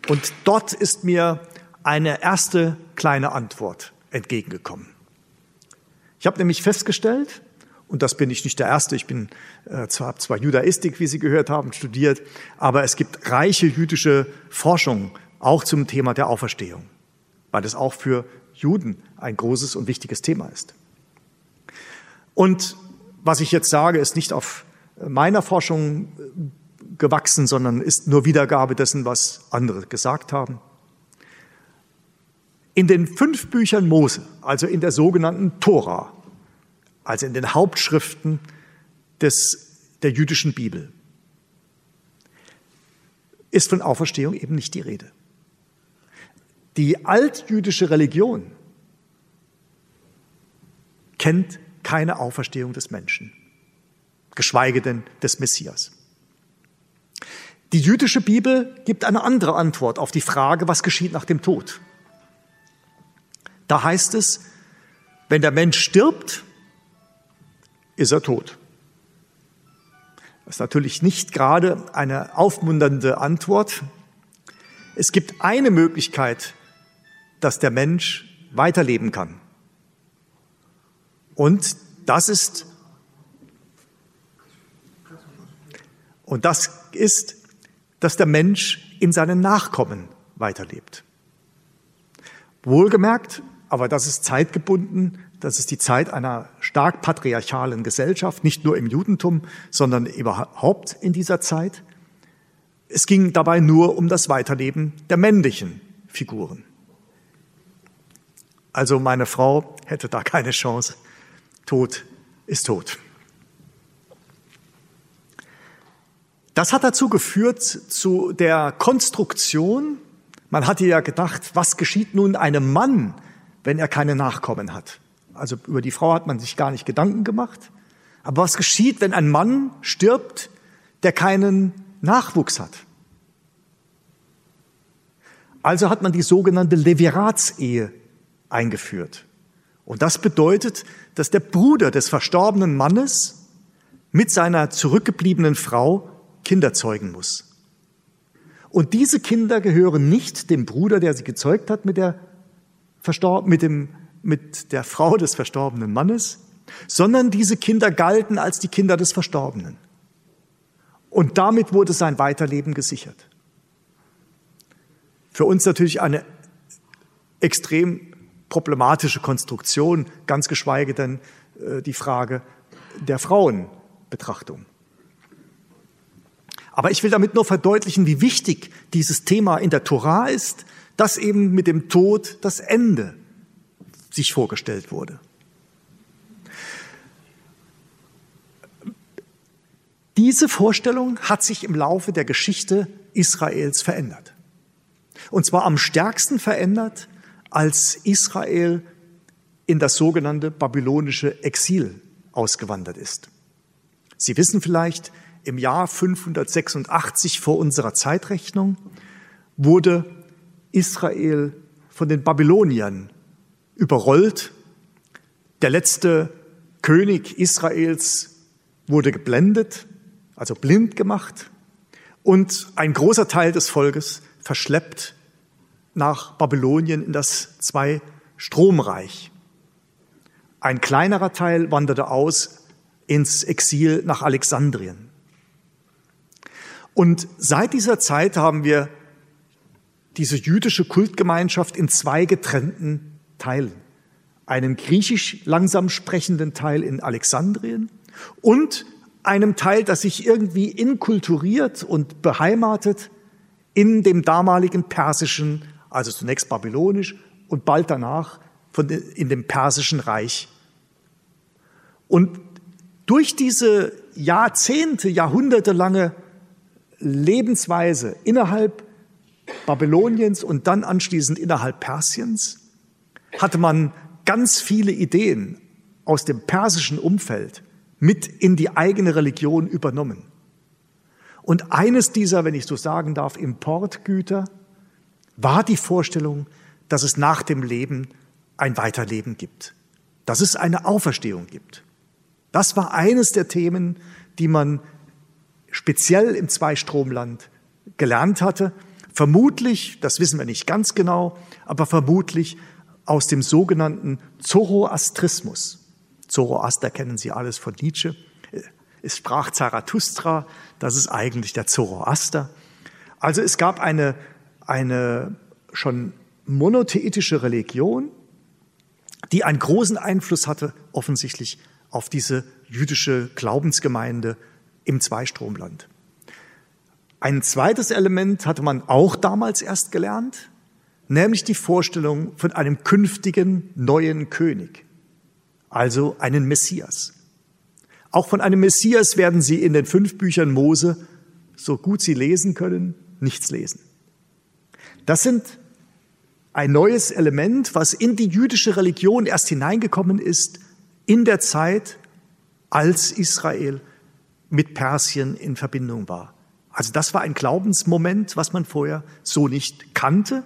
Und dort ist mir eine erste kleine Antwort entgegengekommen. Ich habe nämlich festgestellt, und das bin ich nicht der Erste, ich bin äh, zwar, zwar Judaistik, wie Sie gehört haben, studiert, aber es gibt reiche jüdische Forschung auch zum Thema der Auferstehung, weil es auch für Juden ein großes und wichtiges Thema ist. Und was ich jetzt sage, ist nicht auf meiner Forschung gewachsen, sondern ist nur Wiedergabe dessen, was andere gesagt haben. In den fünf Büchern Mose, also in der sogenannten Tora, also in den Hauptschriften des, der jüdischen Bibel, ist von Auferstehung eben nicht die Rede. Die altjüdische Religion kennt keine Auferstehung des Menschen, geschweige denn des Messias. Die jüdische Bibel gibt eine andere Antwort auf die Frage, was geschieht nach dem Tod. Da heißt es, wenn der Mensch stirbt, ist er tot. Das ist natürlich nicht gerade eine aufmunternde Antwort. Es gibt eine Möglichkeit, dass der Mensch weiterleben kann. Und das ist, und das ist, dass der Mensch in seinen Nachkommen weiterlebt. Wohlgemerkt, aber das ist zeitgebunden, das ist die Zeit einer stark patriarchalen Gesellschaft, nicht nur im Judentum, sondern überhaupt in dieser Zeit. Es ging dabei nur um das Weiterleben der männlichen Figuren. Also meine Frau hätte da keine Chance. Tod ist tot. Das hat dazu geführt zu der Konstruktion. Man hatte ja gedacht, was geschieht nun einem Mann, wenn er keine Nachkommen hat? Also über die Frau hat man sich gar nicht Gedanken gemacht. Aber was geschieht, wenn ein Mann stirbt, der keinen Nachwuchs hat? Also hat man die sogenannte Leviratsehe eingeführt. Und das bedeutet, dass der Bruder des verstorbenen Mannes mit seiner zurückgebliebenen Frau Kinder zeugen muss. Und diese Kinder gehören nicht dem Bruder, der sie gezeugt hat, mit der, Verstorb mit dem mit der Frau des verstorbenen Mannes, sondern diese Kinder galten als die Kinder des Verstorbenen. Und damit wurde sein Weiterleben gesichert. Für uns natürlich eine extrem problematische Konstruktion, ganz geschweige denn äh, die Frage der Frauenbetrachtung. Aber ich will damit nur verdeutlichen, wie wichtig dieses Thema in der Torah ist, dass eben mit dem Tod das Ende sich vorgestellt wurde. Diese Vorstellung hat sich im Laufe der Geschichte Israels verändert. Und zwar am stärksten verändert, als Israel in das sogenannte babylonische Exil ausgewandert ist. Sie wissen vielleicht, im Jahr 586 vor unserer Zeitrechnung wurde Israel von den Babyloniern überrollt. Der letzte König Israels wurde geblendet, also blind gemacht, und ein großer Teil des Volkes verschleppt nach Babylonien in das Zwei-Stromreich. Ein kleinerer Teil wanderte aus ins Exil nach Alexandrien. Und seit dieser Zeit haben wir diese jüdische Kultgemeinschaft in zwei getrennten Teilen. Einen griechisch langsam sprechenden Teil in Alexandrien und einem Teil, das sich irgendwie inkulturiert und beheimatet in dem damaligen persischen, also zunächst babylonisch und bald danach von, in dem persischen Reich. Und durch diese Jahrzehnte, Jahrhundertelange Lebensweise innerhalb Babyloniens und dann anschließend innerhalb Persiens hatte man ganz viele Ideen aus dem persischen Umfeld mit in die eigene Religion übernommen. Und eines dieser, wenn ich so sagen darf, Importgüter war die Vorstellung, dass es nach dem Leben ein Weiterleben gibt, dass es eine Auferstehung gibt. Das war eines der Themen, die man speziell im Zweistromland gelernt hatte. Vermutlich, das wissen wir nicht ganz genau, aber vermutlich aus dem sogenannten Zoroastrismus. Zoroaster kennen Sie alles von Nietzsche. Es sprach Zarathustra, das ist eigentlich der Zoroaster. Also es gab eine, eine schon monotheistische Religion, die einen großen Einfluss hatte, offensichtlich auf diese jüdische Glaubensgemeinde im Zweistromland. Ein zweites Element hatte man auch damals erst gelernt, nämlich die Vorstellung von einem künftigen neuen König, also einen Messias. Auch von einem Messias werden Sie in den fünf Büchern Mose, so gut Sie lesen können, nichts lesen. Das sind ein neues Element, was in die jüdische Religion erst hineingekommen ist in der Zeit, als Israel mit Persien in Verbindung war. Also das war ein Glaubensmoment, was man vorher so nicht kannte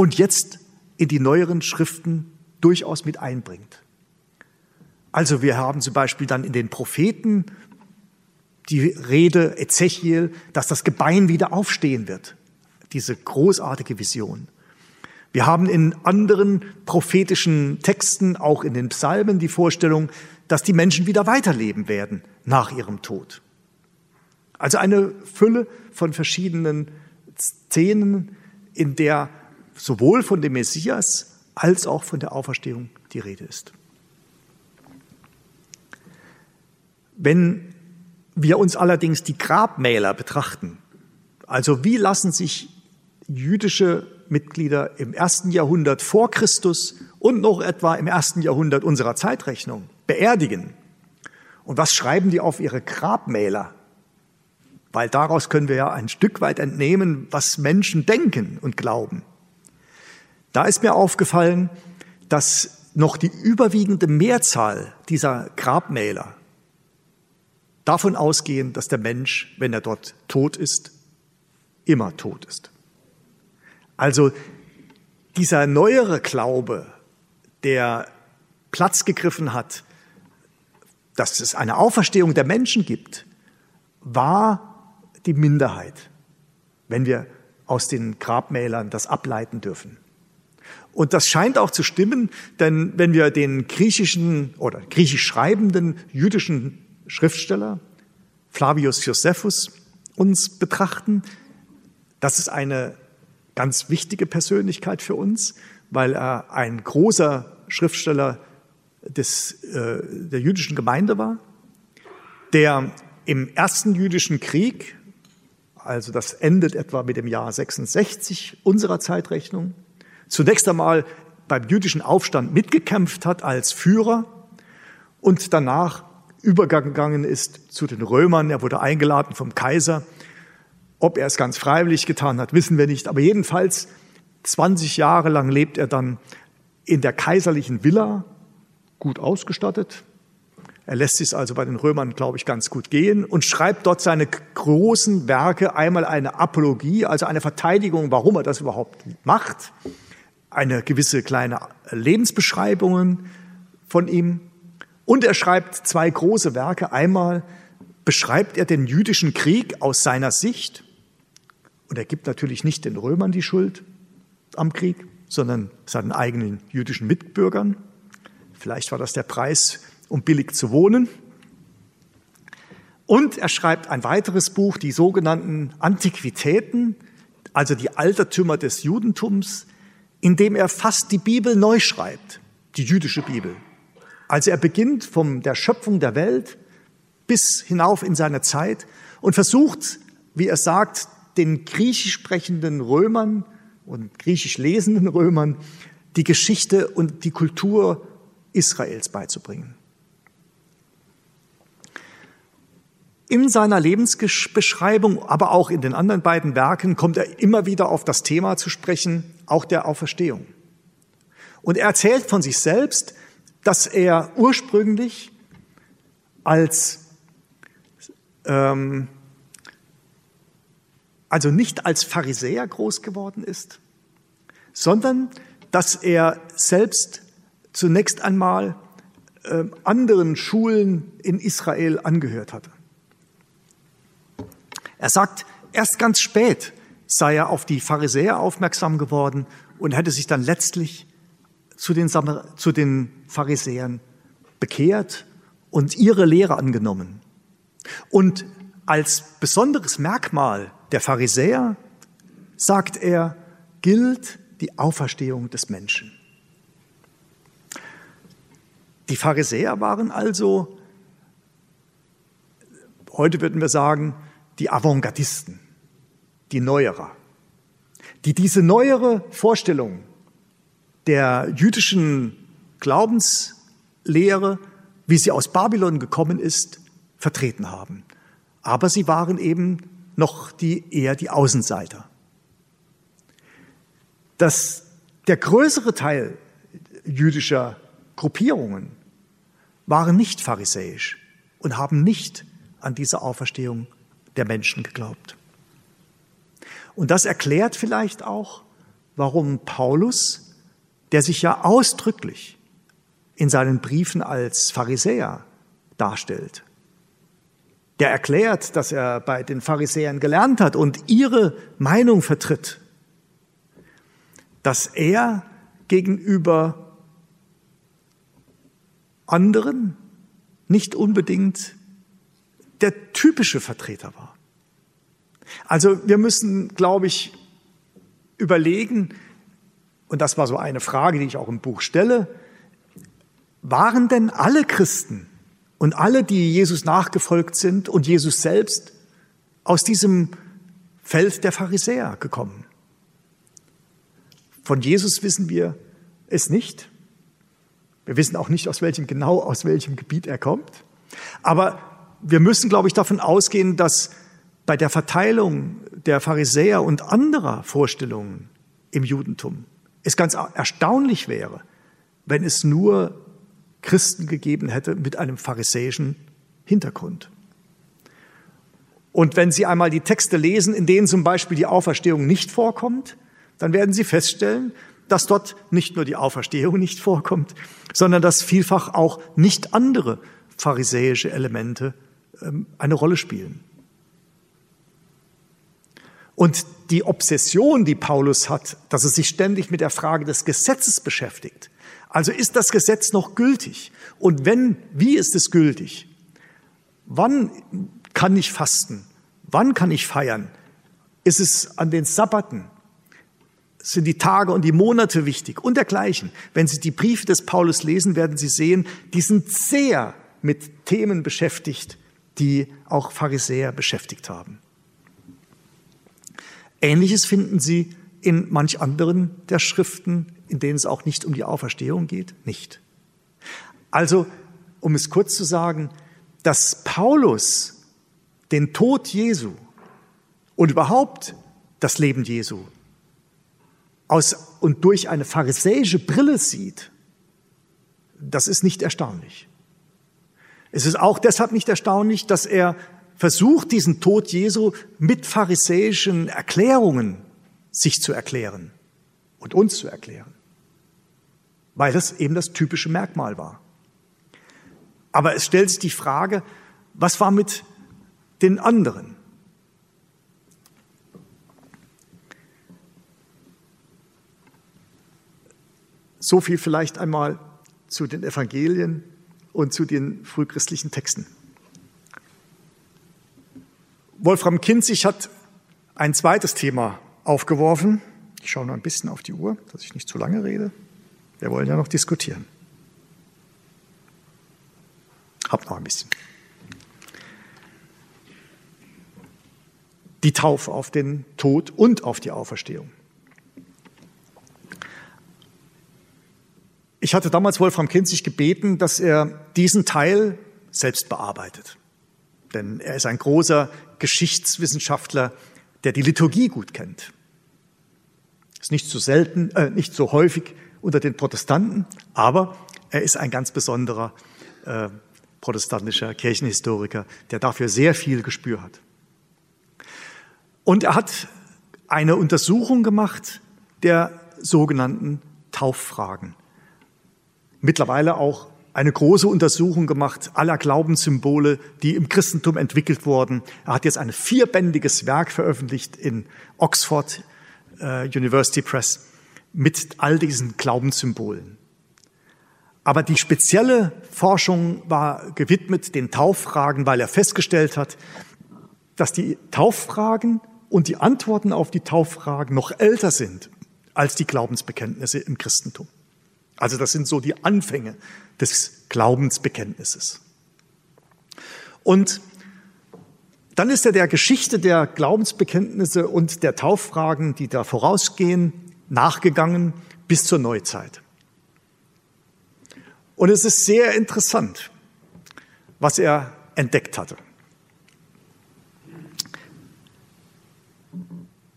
und jetzt in die neueren Schriften durchaus mit einbringt. Also wir haben zum Beispiel dann in den Propheten die Rede Ezechiel, dass das Gebein wieder aufstehen wird. Diese großartige Vision. Wir haben in anderen prophetischen Texten, auch in den Psalmen, die Vorstellung, dass die Menschen wieder weiterleben werden nach ihrem Tod. Also eine Fülle von verschiedenen Szenen, in der sowohl von dem Messias als auch von der Auferstehung die Rede ist. Wenn wir uns allerdings die Grabmäler betrachten, also wie lassen sich jüdische Mitglieder im ersten Jahrhundert vor Christus und noch etwa im ersten Jahrhundert unserer Zeitrechnung beerdigen. Und was schreiben die auf ihre Grabmäler? Weil daraus können wir ja ein Stück weit entnehmen, was Menschen denken und glauben. Da ist mir aufgefallen, dass noch die überwiegende Mehrzahl dieser Grabmäler davon ausgehen, dass der Mensch, wenn er dort tot ist, immer tot ist. Also dieser neuere Glaube, der Platz gegriffen hat, dass es eine Auferstehung der Menschen gibt, war die Minderheit, wenn wir aus den Grabmälern das ableiten dürfen. Und das scheint auch zu stimmen, denn wenn wir den griechischen oder griechisch schreibenden jüdischen Schriftsteller Flavius Josephus uns betrachten, das ist eine ganz wichtige Persönlichkeit für uns, weil er ein großer Schriftsteller des, äh, der jüdischen Gemeinde war, der im ersten jüdischen Krieg, also das endet etwa mit dem Jahr 66 unserer Zeitrechnung, zunächst einmal beim jüdischen Aufstand mitgekämpft hat als Führer und danach übergegangen ist zu den Römern. Er wurde eingeladen vom Kaiser. Ob er es ganz freiwillig getan hat, wissen wir nicht. Aber jedenfalls 20 Jahre lang lebt er dann in der kaiserlichen Villa, gut ausgestattet. Er lässt sich also bei den Römern, glaube ich, ganz gut gehen und schreibt dort seine großen Werke, einmal eine Apologie, also eine Verteidigung, warum er das überhaupt macht, eine gewisse kleine Lebensbeschreibungen von ihm und er schreibt zwei große Werke. Einmal beschreibt er den jüdischen Krieg aus seiner Sicht. Und er gibt natürlich nicht den Römern die Schuld am Krieg, sondern seinen eigenen jüdischen Mitbürgern. Vielleicht war das der Preis, um billig zu wohnen. Und er schreibt ein weiteres Buch, die sogenannten Antiquitäten, also die Altertümer des Judentums, in dem er fast die Bibel neu schreibt, die jüdische Bibel. Also er beginnt von der Schöpfung der Welt bis hinauf in seine Zeit und versucht, wie er sagt, den griechisch sprechenden Römern und griechisch lesenden Römern die Geschichte und die Kultur Israels beizubringen. In seiner Lebensbeschreibung, aber auch in den anderen beiden Werken kommt er immer wieder auf das Thema zu sprechen, auch der Auferstehung. Und er erzählt von sich selbst, dass er ursprünglich als, ähm, also nicht als Pharisäer groß geworden ist, sondern dass er selbst zunächst einmal äh, anderen Schulen in Israel angehört hatte. Er sagt, erst ganz spät sei er auf die Pharisäer aufmerksam geworden und hätte sich dann letztlich zu den, zu den Pharisäern bekehrt und ihre Lehre angenommen. Und als besonderes Merkmal der Pharisäer, sagt er, gilt die Auferstehung des Menschen. Die Pharisäer waren also, heute würden wir sagen, die Avantgardisten, die Neuerer. die diese neuere Vorstellung der jüdischen Glaubenslehre, wie sie aus Babylon gekommen ist, vertreten haben. Aber sie waren eben noch die, eher die Außenseiter. Das, der größere Teil jüdischer Gruppierungen waren nicht pharisäisch und haben nicht an diese Auferstehung der Menschen geglaubt. Und das erklärt vielleicht auch, warum Paulus, der sich ja ausdrücklich in seinen Briefen als Pharisäer darstellt, der erklärt, dass er bei den Pharisäern gelernt hat und ihre Meinung vertritt, dass er gegenüber anderen nicht unbedingt der typische Vertreter war. Also wir müssen, glaube ich, überlegen, und das war so eine Frage, die ich auch im Buch stelle, waren denn alle Christen und alle, die Jesus nachgefolgt sind und Jesus selbst aus diesem Feld der Pharisäer gekommen? Von Jesus wissen wir es nicht. Wir wissen auch nicht, aus welchem, genau aus welchem Gebiet er kommt. Aber wir müssen, glaube ich, davon ausgehen, dass bei der Verteilung der Pharisäer und anderer Vorstellungen im Judentum es ganz erstaunlich wäre, wenn es nur Christen gegeben hätte mit einem pharisäischen Hintergrund. Und wenn Sie einmal die Texte lesen, in denen zum Beispiel die Auferstehung nicht vorkommt, dann werden Sie feststellen, dass dort nicht nur die Auferstehung nicht vorkommt, sondern dass vielfach auch nicht andere pharisäische Elemente ähm, eine Rolle spielen. Und die Obsession, die Paulus hat, dass er sich ständig mit der Frage des Gesetzes beschäftigt. Also ist das Gesetz noch gültig? Und wenn, wie ist es gültig? Wann kann ich fasten? Wann kann ich feiern? Ist es an den Sabbaten? Sind die Tage und die Monate wichtig? Und dergleichen. Wenn Sie die Briefe des Paulus lesen, werden Sie sehen, die sind sehr mit Themen beschäftigt, die auch Pharisäer beschäftigt haben. Ähnliches finden Sie in manch anderen der Schriften, in denen es auch nicht um die Auferstehung geht, nicht. Also, um es kurz zu sagen, dass Paulus den Tod Jesu und überhaupt das Leben Jesu aus und durch eine pharisäische Brille sieht, das ist nicht erstaunlich. Es ist auch deshalb nicht erstaunlich, dass er versucht, diesen Tod Jesu mit pharisäischen Erklärungen sich zu erklären und uns zu erklären, weil das eben das typische Merkmal war. Aber es stellt sich die Frage, was war mit den anderen? So viel vielleicht einmal zu den Evangelien und zu den frühchristlichen Texten. Wolfram Kinzig hat ein zweites Thema aufgeworfen. Ich schaue noch ein bisschen auf die Uhr, dass ich nicht zu lange rede. Wir wollen ja noch diskutieren. Habt noch ein bisschen. Die Taufe auf den Tod und auf die Auferstehung. Ich hatte damals Wolfram Kinzig gebeten, dass er diesen Teil selbst bearbeitet. Denn er ist ein großer Geschichtswissenschaftler, der die Liturgie gut kennt. Ist nicht so selten, äh, nicht so häufig unter den Protestanten, aber er ist ein ganz besonderer äh, protestantischer Kirchenhistoriker, der dafür sehr viel Gespür hat. Und er hat eine Untersuchung gemacht der sogenannten Tauffragen mittlerweile auch eine große Untersuchung gemacht aller Glaubenssymbole, die im Christentum entwickelt wurden. Er hat jetzt ein vierbändiges Werk veröffentlicht in Oxford äh, University Press mit all diesen Glaubenssymbolen. Aber die spezielle Forschung war gewidmet den Tauffragen, weil er festgestellt hat, dass die Tauffragen und die Antworten auf die Tauffragen noch älter sind als die Glaubensbekenntnisse im Christentum. Also das sind so die Anfänge des Glaubensbekenntnisses. Und dann ist er der Geschichte der Glaubensbekenntnisse und der Tauffragen, die da vorausgehen, nachgegangen bis zur Neuzeit. Und es ist sehr interessant, was er entdeckt hatte.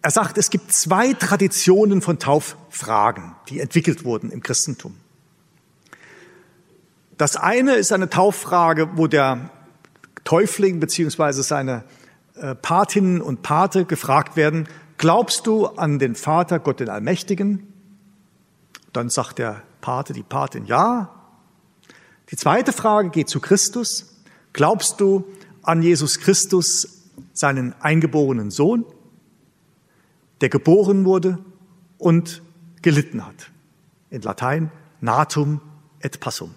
Er sagt, es gibt zwei Traditionen von Tauffragen, die entwickelt wurden im Christentum. Das eine ist eine Tauffrage, wo der Täufling beziehungsweise seine äh, Patinnen und Pate gefragt werden, glaubst du an den Vater, Gott den Allmächtigen? Dann sagt der Pate, die Patin, ja. Die zweite Frage geht zu Christus. Glaubst du an Jesus Christus, seinen eingeborenen Sohn, der geboren wurde und gelitten hat? In Latein natum et passum.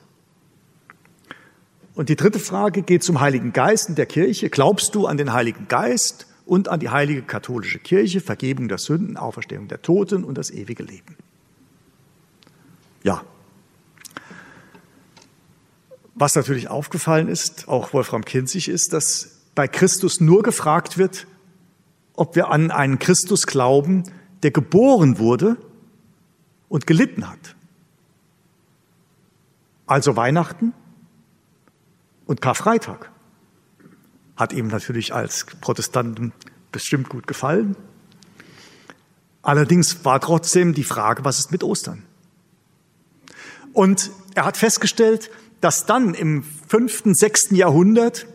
Und die dritte Frage geht zum Heiligen Geist in der Kirche. Glaubst du an den Heiligen Geist und an die heilige katholische Kirche, Vergebung der Sünden, Auferstehung der Toten und das ewige Leben? Ja. Was natürlich aufgefallen ist, auch Wolfram Kinzig, ist, dass bei Christus nur gefragt wird, ob wir an einen Christus glauben, der geboren wurde und gelitten hat. Also Weihnachten und Karfreitag hat ihm natürlich als Protestanten bestimmt gut gefallen. Allerdings war trotzdem die Frage, was ist mit Ostern? Und er hat festgestellt, dass dann im fünften, sechsten Jahrhundert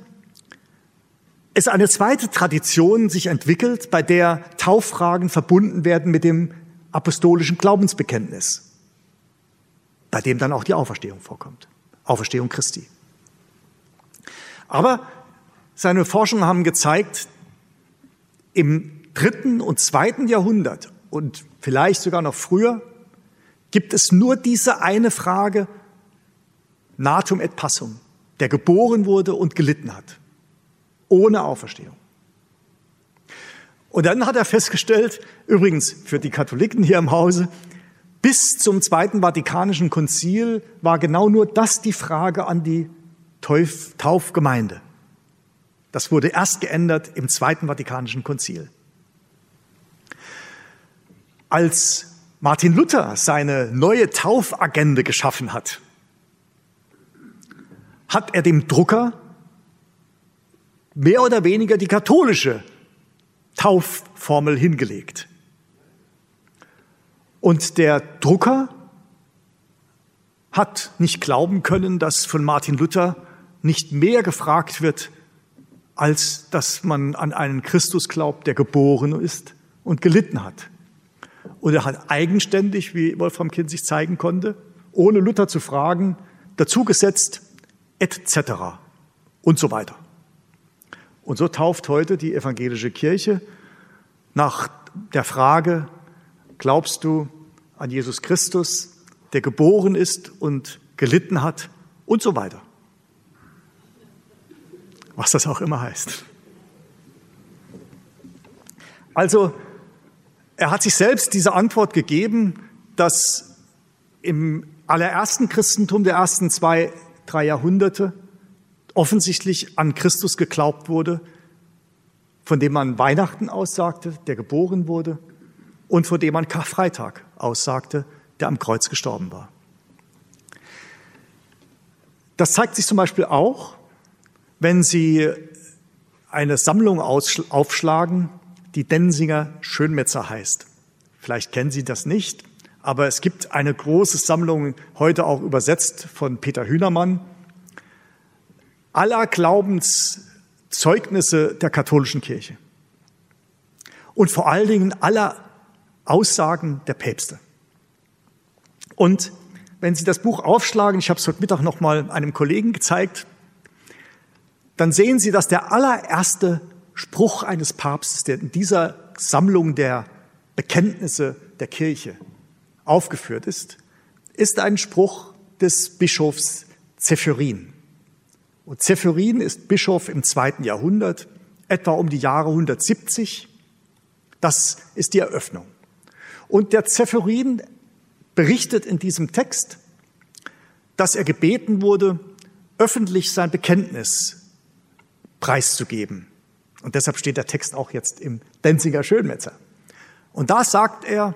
es eine zweite Tradition sich entwickelt, bei der Tauffragen verbunden werden mit dem apostolischen Glaubensbekenntnis, bei dem dann auch die Auferstehung vorkommt. Auferstehung Christi. Aber seine Forschungen haben gezeigt, im dritten und zweiten Jahrhundert und vielleicht sogar noch früher gibt es nur diese eine Frage, natum et passum, der geboren wurde und gelitten hat, ohne Auferstehung. Und dann hat er festgestellt, übrigens für die Katholiken hier im Hause, bis zum Zweiten Vatikanischen Konzil war genau nur das die Frage an die Tauf, Taufgemeinde. Das wurde erst geändert im Zweiten Vatikanischen Konzil. Als Martin Luther seine neue Taufagende geschaffen hat, hat er dem Drucker mehr oder weniger die katholische Taufformel hingelegt. Und der Drucker hat nicht glauben können, dass von Martin Luther nicht mehr gefragt wird, als dass man an einen Christus glaubt, der geboren ist und gelitten hat. Und er hat eigenständig, wie Wolfram Kind sich zeigen konnte, ohne Luther zu fragen, dazugesetzt, etc. und so weiter. Und so tauft heute die evangelische Kirche nach der Frage, glaubst du an Jesus Christus, der geboren ist und gelitten hat und so weiter was das auch immer heißt. Also, er hat sich selbst diese Antwort gegeben, dass im allerersten Christentum der ersten zwei, drei Jahrhunderte offensichtlich an Christus geglaubt wurde, von dem man Weihnachten aussagte, der geboren wurde, und von dem man Karfreitag aussagte, der am Kreuz gestorben war. Das zeigt sich zum Beispiel auch, wenn Sie eine Sammlung aufschlagen, die Densinger Schönmetzer heißt. Vielleicht kennen Sie das nicht, aber es gibt eine große Sammlung, heute auch übersetzt von Peter Hühnermann, aller Glaubenszeugnisse der katholischen Kirche und vor allen Dingen aller Aussagen der Päpste. Und wenn Sie das Buch aufschlagen, ich habe es heute Mittag noch mal einem Kollegen gezeigt, dann sehen Sie, dass der allererste Spruch eines Papstes, der in dieser Sammlung der Bekenntnisse der Kirche aufgeführt ist, ist ein Spruch des Bischofs Zephyrin. Und Zephyrin ist Bischof im zweiten Jahrhundert, etwa um die Jahre 170. Das ist die Eröffnung. Und der Zephyrin berichtet in diesem Text, dass er gebeten wurde, öffentlich sein Bekenntnis preiszugeben. Und deshalb steht der Text auch jetzt im Denziger Schönmetzer. Und da sagt er,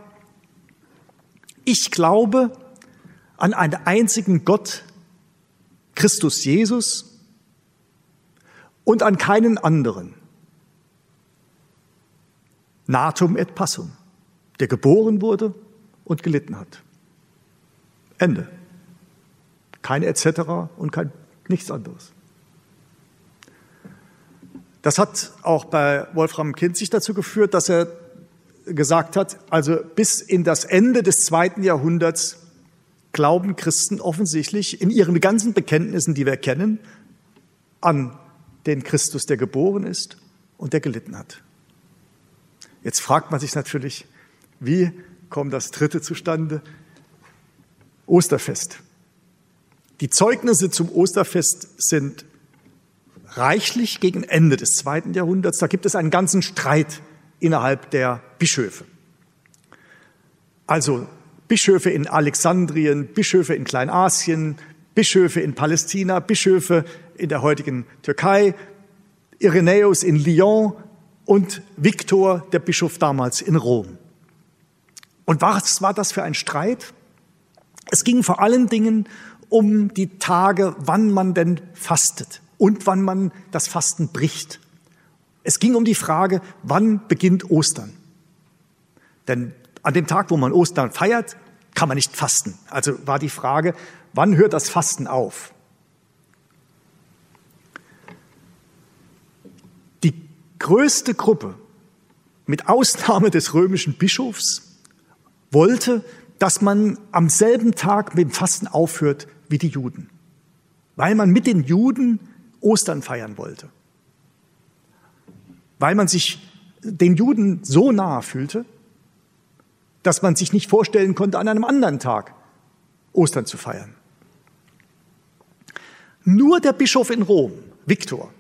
ich glaube an einen einzigen Gott, Christus Jesus, und an keinen anderen. Natum et passum, der geboren wurde und gelitten hat. Ende. Kein etc. und kein nichts anderes. Das hat auch bei Wolfram Kinzig dazu geführt, dass er gesagt hat, also bis in das Ende des zweiten Jahrhunderts glauben Christen offensichtlich in ihren ganzen Bekenntnissen, die wir kennen, an den Christus, der geboren ist und der gelitten hat. Jetzt fragt man sich natürlich, wie kommt das dritte zustande? Osterfest. Die Zeugnisse zum Osterfest sind reichlich gegen Ende des zweiten Jahrhunderts. Da gibt es einen ganzen Streit innerhalb der Bischöfe. Also Bischöfe in Alexandrien, Bischöfe in Kleinasien, Bischöfe in Palästina, Bischöfe in der heutigen Türkei, Irenäus in Lyon und Viktor, der Bischof damals in Rom. Und was war das für ein Streit? Es ging vor allen Dingen um die Tage, wann man denn fastet und wann man das Fasten bricht. Es ging um die Frage, wann beginnt Ostern? Denn an dem Tag, wo man Ostern feiert, kann man nicht fasten. Also war die Frage, wann hört das Fasten auf? Die größte Gruppe, mit Ausnahme des römischen Bischofs, wollte, dass man am selben Tag mit dem Fasten aufhört wie die Juden, weil man mit den Juden Ostern feiern wollte. Weil man sich den Juden so nahe fühlte, dass man sich nicht vorstellen konnte, an einem anderen Tag Ostern zu feiern. Nur der Bischof in Rom, Viktor,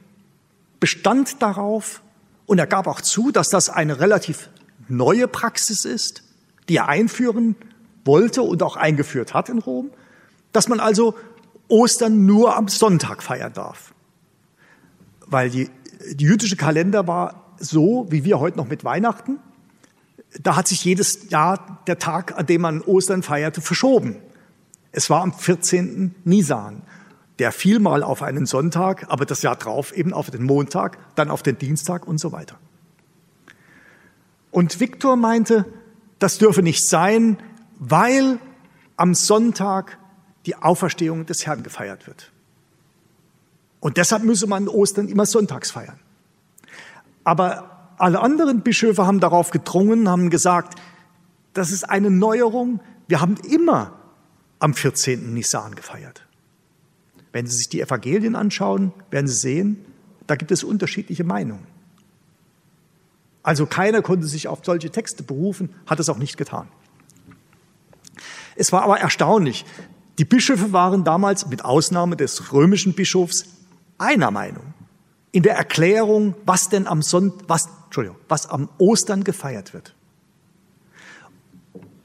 bestand darauf und er gab auch zu, dass das eine relativ neue Praxis ist, die er einführen wollte und auch eingeführt hat in Rom, dass man also Ostern nur am Sonntag feiern darf weil die, die jüdische Kalender war so, wie wir heute noch mit Weihnachten. Da hat sich jedes Jahr der Tag, an dem man Ostern feierte, verschoben. Es war am 14. Nisan. Der fiel mal auf einen Sonntag, aber das Jahr drauf eben auf den Montag, dann auf den Dienstag und so weiter. Und Viktor meinte, das dürfe nicht sein, weil am Sonntag die Auferstehung des Herrn gefeiert wird. Und deshalb müsse man Ostern immer sonntags feiern. Aber alle anderen Bischöfe haben darauf gedrungen, haben gesagt, das ist eine Neuerung. Wir haben immer am 14. Nisan gefeiert. Wenn Sie sich die Evangelien anschauen, werden Sie sehen, da gibt es unterschiedliche Meinungen. Also keiner konnte sich auf solche Texte berufen, hat es auch nicht getan. Es war aber erstaunlich. Die Bischöfe waren damals, mit Ausnahme des römischen Bischofs, einer Meinung in der Erklärung, was denn am Sonntag, was, Entschuldigung, was am Ostern gefeiert wird.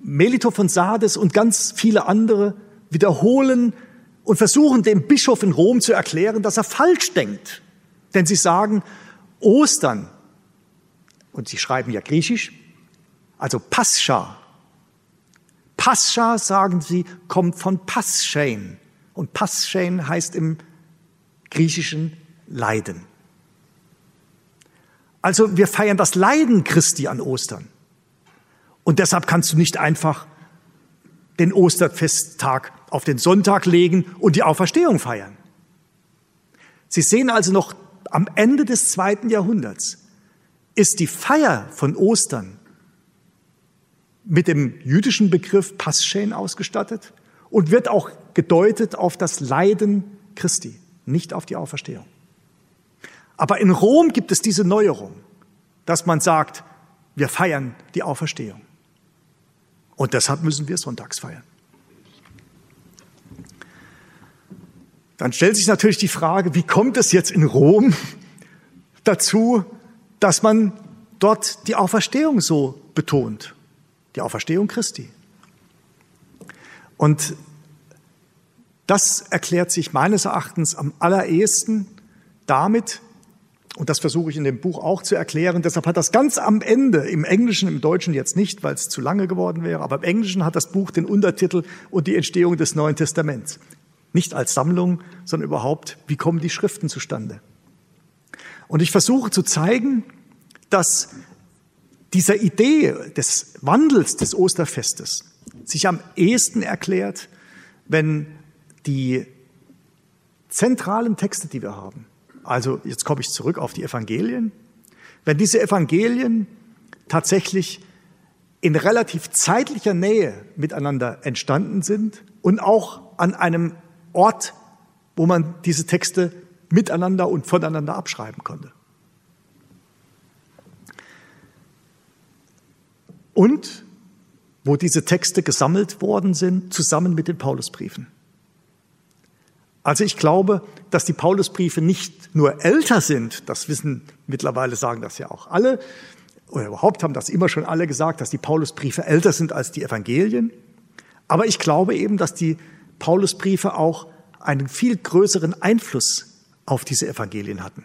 Melito von Sardes und ganz viele andere wiederholen und versuchen dem Bischof in Rom zu erklären, dass er falsch denkt. Denn sie sagen, Ostern, und sie schreiben ja griechisch, also Pascha. Pascha, sagen sie, kommt von Passchein. Und Passchein heißt im griechischen Leiden. Also wir feiern das Leiden Christi an Ostern. Und deshalb kannst du nicht einfach den Osterfesttag auf den Sonntag legen und die Auferstehung feiern. Sie sehen also noch am Ende des zweiten Jahrhunderts ist die Feier von Ostern mit dem jüdischen Begriff Passchen ausgestattet und wird auch gedeutet auf das Leiden Christi nicht auf die Auferstehung. Aber in Rom gibt es diese Neuerung, dass man sagt, wir feiern die Auferstehung. Und deshalb müssen wir sonntags feiern. Dann stellt sich natürlich die Frage, wie kommt es jetzt in Rom dazu, dass man dort die Auferstehung so betont? Die Auferstehung Christi. Und das erklärt sich meines Erachtens am allerersten damit, Und das versuche ich in dem Buch auch zu erklären. Deshalb hat das ganz am Ende, im Englischen, im Deutschen jetzt nicht, weil es zu lange geworden wäre, aber im Englischen hat das Buch den Untertitel und die Entstehung des Neuen Testaments. Nicht als Sammlung, sondern überhaupt, wie kommen die Schriften zustande? Und ich versuche zu zeigen, dass dieser Idee des Wandels des Osterfestes sich am ehesten erklärt, wenn die zentralen Texte, die wir haben, also jetzt komme ich zurück auf die Evangelien, wenn diese Evangelien tatsächlich in relativ zeitlicher Nähe miteinander entstanden sind und auch an einem Ort, wo man diese Texte miteinander und voneinander abschreiben konnte. Und wo diese Texte gesammelt worden sind, zusammen mit den Paulusbriefen. Also ich glaube, dass die Paulusbriefe nicht nur älter sind, das wissen mittlerweile sagen das ja auch alle, oder überhaupt haben das immer schon alle gesagt, dass die Paulusbriefe älter sind als die Evangelien. Aber ich glaube eben, dass die Paulusbriefe auch einen viel größeren Einfluss auf diese Evangelien hatten.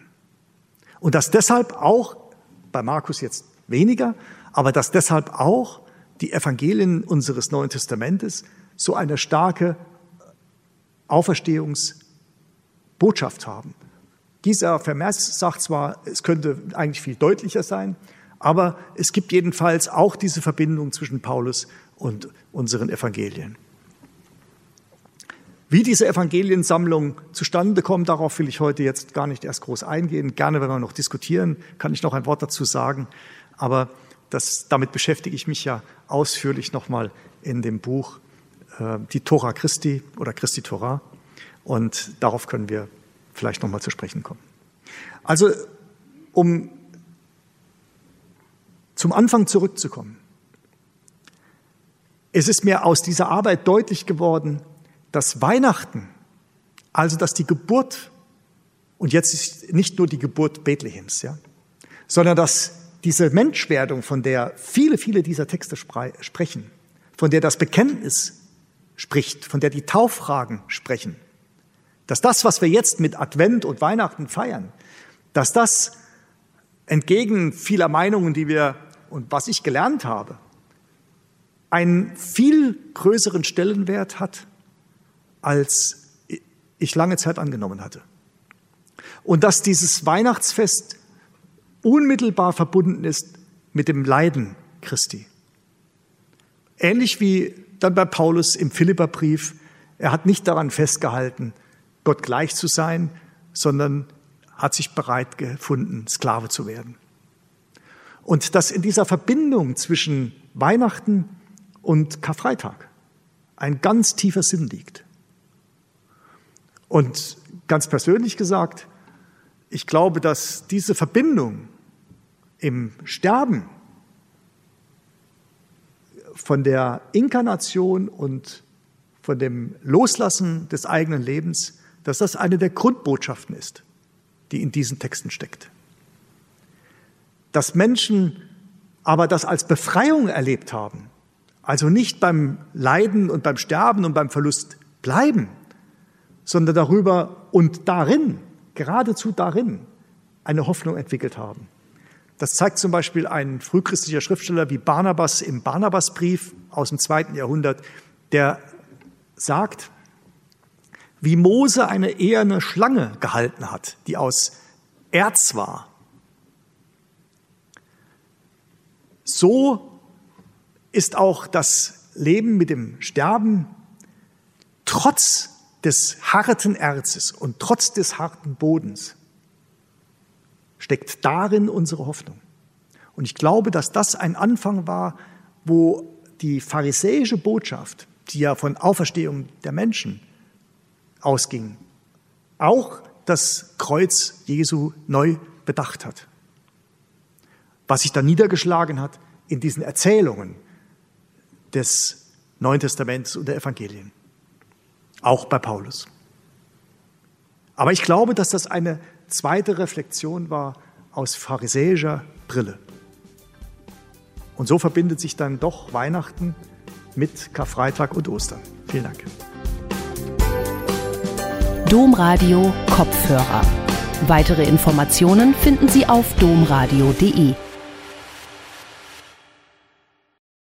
Und dass deshalb auch, bei Markus jetzt weniger, aber dass deshalb auch die Evangelien unseres Neuen Testamentes so eine starke Auferstehungsbotschaft haben. Dieser Vermess sagt zwar, es könnte eigentlich viel deutlicher sein, aber es gibt jedenfalls auch diese Verbindung zwischen Paulus und unseren Evangelien. Wie diese Evangeliensammlung zustande kommt, darauf will ich heute jetzt gar nicht erst groß eingehen. Gerne, wenn wir noch diskutieren, kann ich noch ein Wort dazu sagen. Aber das, damit beschäftige ich mich ja ausführlich nochmal in dem Buch die Tora Christi oder Christi Tora. Und darauf können wir vielleicht nochmal zu sprechen kommen. Also, um zum Anfang zurückzukommen. Es ist mir aus dieser Arbeit deutlich geworden, dass Weihnachten, also dass die Geburt, und jetzt ist nicht nur die Geburt Bethlehems, ja, sondern dass diese Menschwerdung, von der viele, viele dieser Texte sprechen, von der das Bekenntnis spricht, von der die Tauffragen sprechen, dass das, was wir jetzt mit Advent und Weihnachten feiern, dass das entgegen vieler Meinungen, die wir und was ich gelernt habe, einen viel größeren Stellenwert hat, als ich lange Zeit angenommen hatte. Und dass dieses Weihnachtsfest unmittelbar verbunden ist mit dem Leiden Christi. Ähnlich wie dann bei Paulus im Philipperbrief. Er hat nicht daran festgehalten, Gott gleich zu sein, sondern hat sich bereit gefunden, Sklave zu werden. Und dass in dieser Verbindung zwischen Weihnachten und Karfreitag ein ganz tiefer Sinn liegt. Und ganz persönlich gesagt, ich glaube, dass diese Verbindung im Sterben von der Inkarnation und von dem Loslassen des eigenen Lebens, dass das eine der Grundbotschaften ist, die in diesen Texten steckt. Dass Menschen aber das als Befreiung erlebt haben, also nicht beim Leiden und beim Sterben und beim Verlust bleiben, sondern darüber und darin, geradezu darin, eine Hoffnung entwickelt haben. Das zeigt zum Beispiel ein frühchristlicher Schriftsteller wie Barnabas im Barnabasbrief aus dem zweiten Jahrhundert, der sagt, wie Mose eine eherne Schlange gehalten hat, die aus Erz war. So ist auch das Leben mit dem Sterben trotz des harten Erzes und trotz des harten Bodens steckt darin unsere Hoffnung. Und ich glaube, dass das ein Anfang war, wo die pharisäische Botschaft, die ja von Auferstehung der Menschen ausging, auch das Kreuz Jesu neu bedacht hat. Was sich dann niedergeschlagen hat in diesen Erzählungen des Neuen Testaments und der Evangelien. Auch bei Paulus. Aber ich glaube, dass das eine zweite Reflexion war aus pharisäischer Brille. Und so verbindet sich dann doch Weihnachten mit Karfreitag und Ostern. Vielen Dank. Domradio Kopfhörer. Weitere Informationen finden Sie auf domradio.de.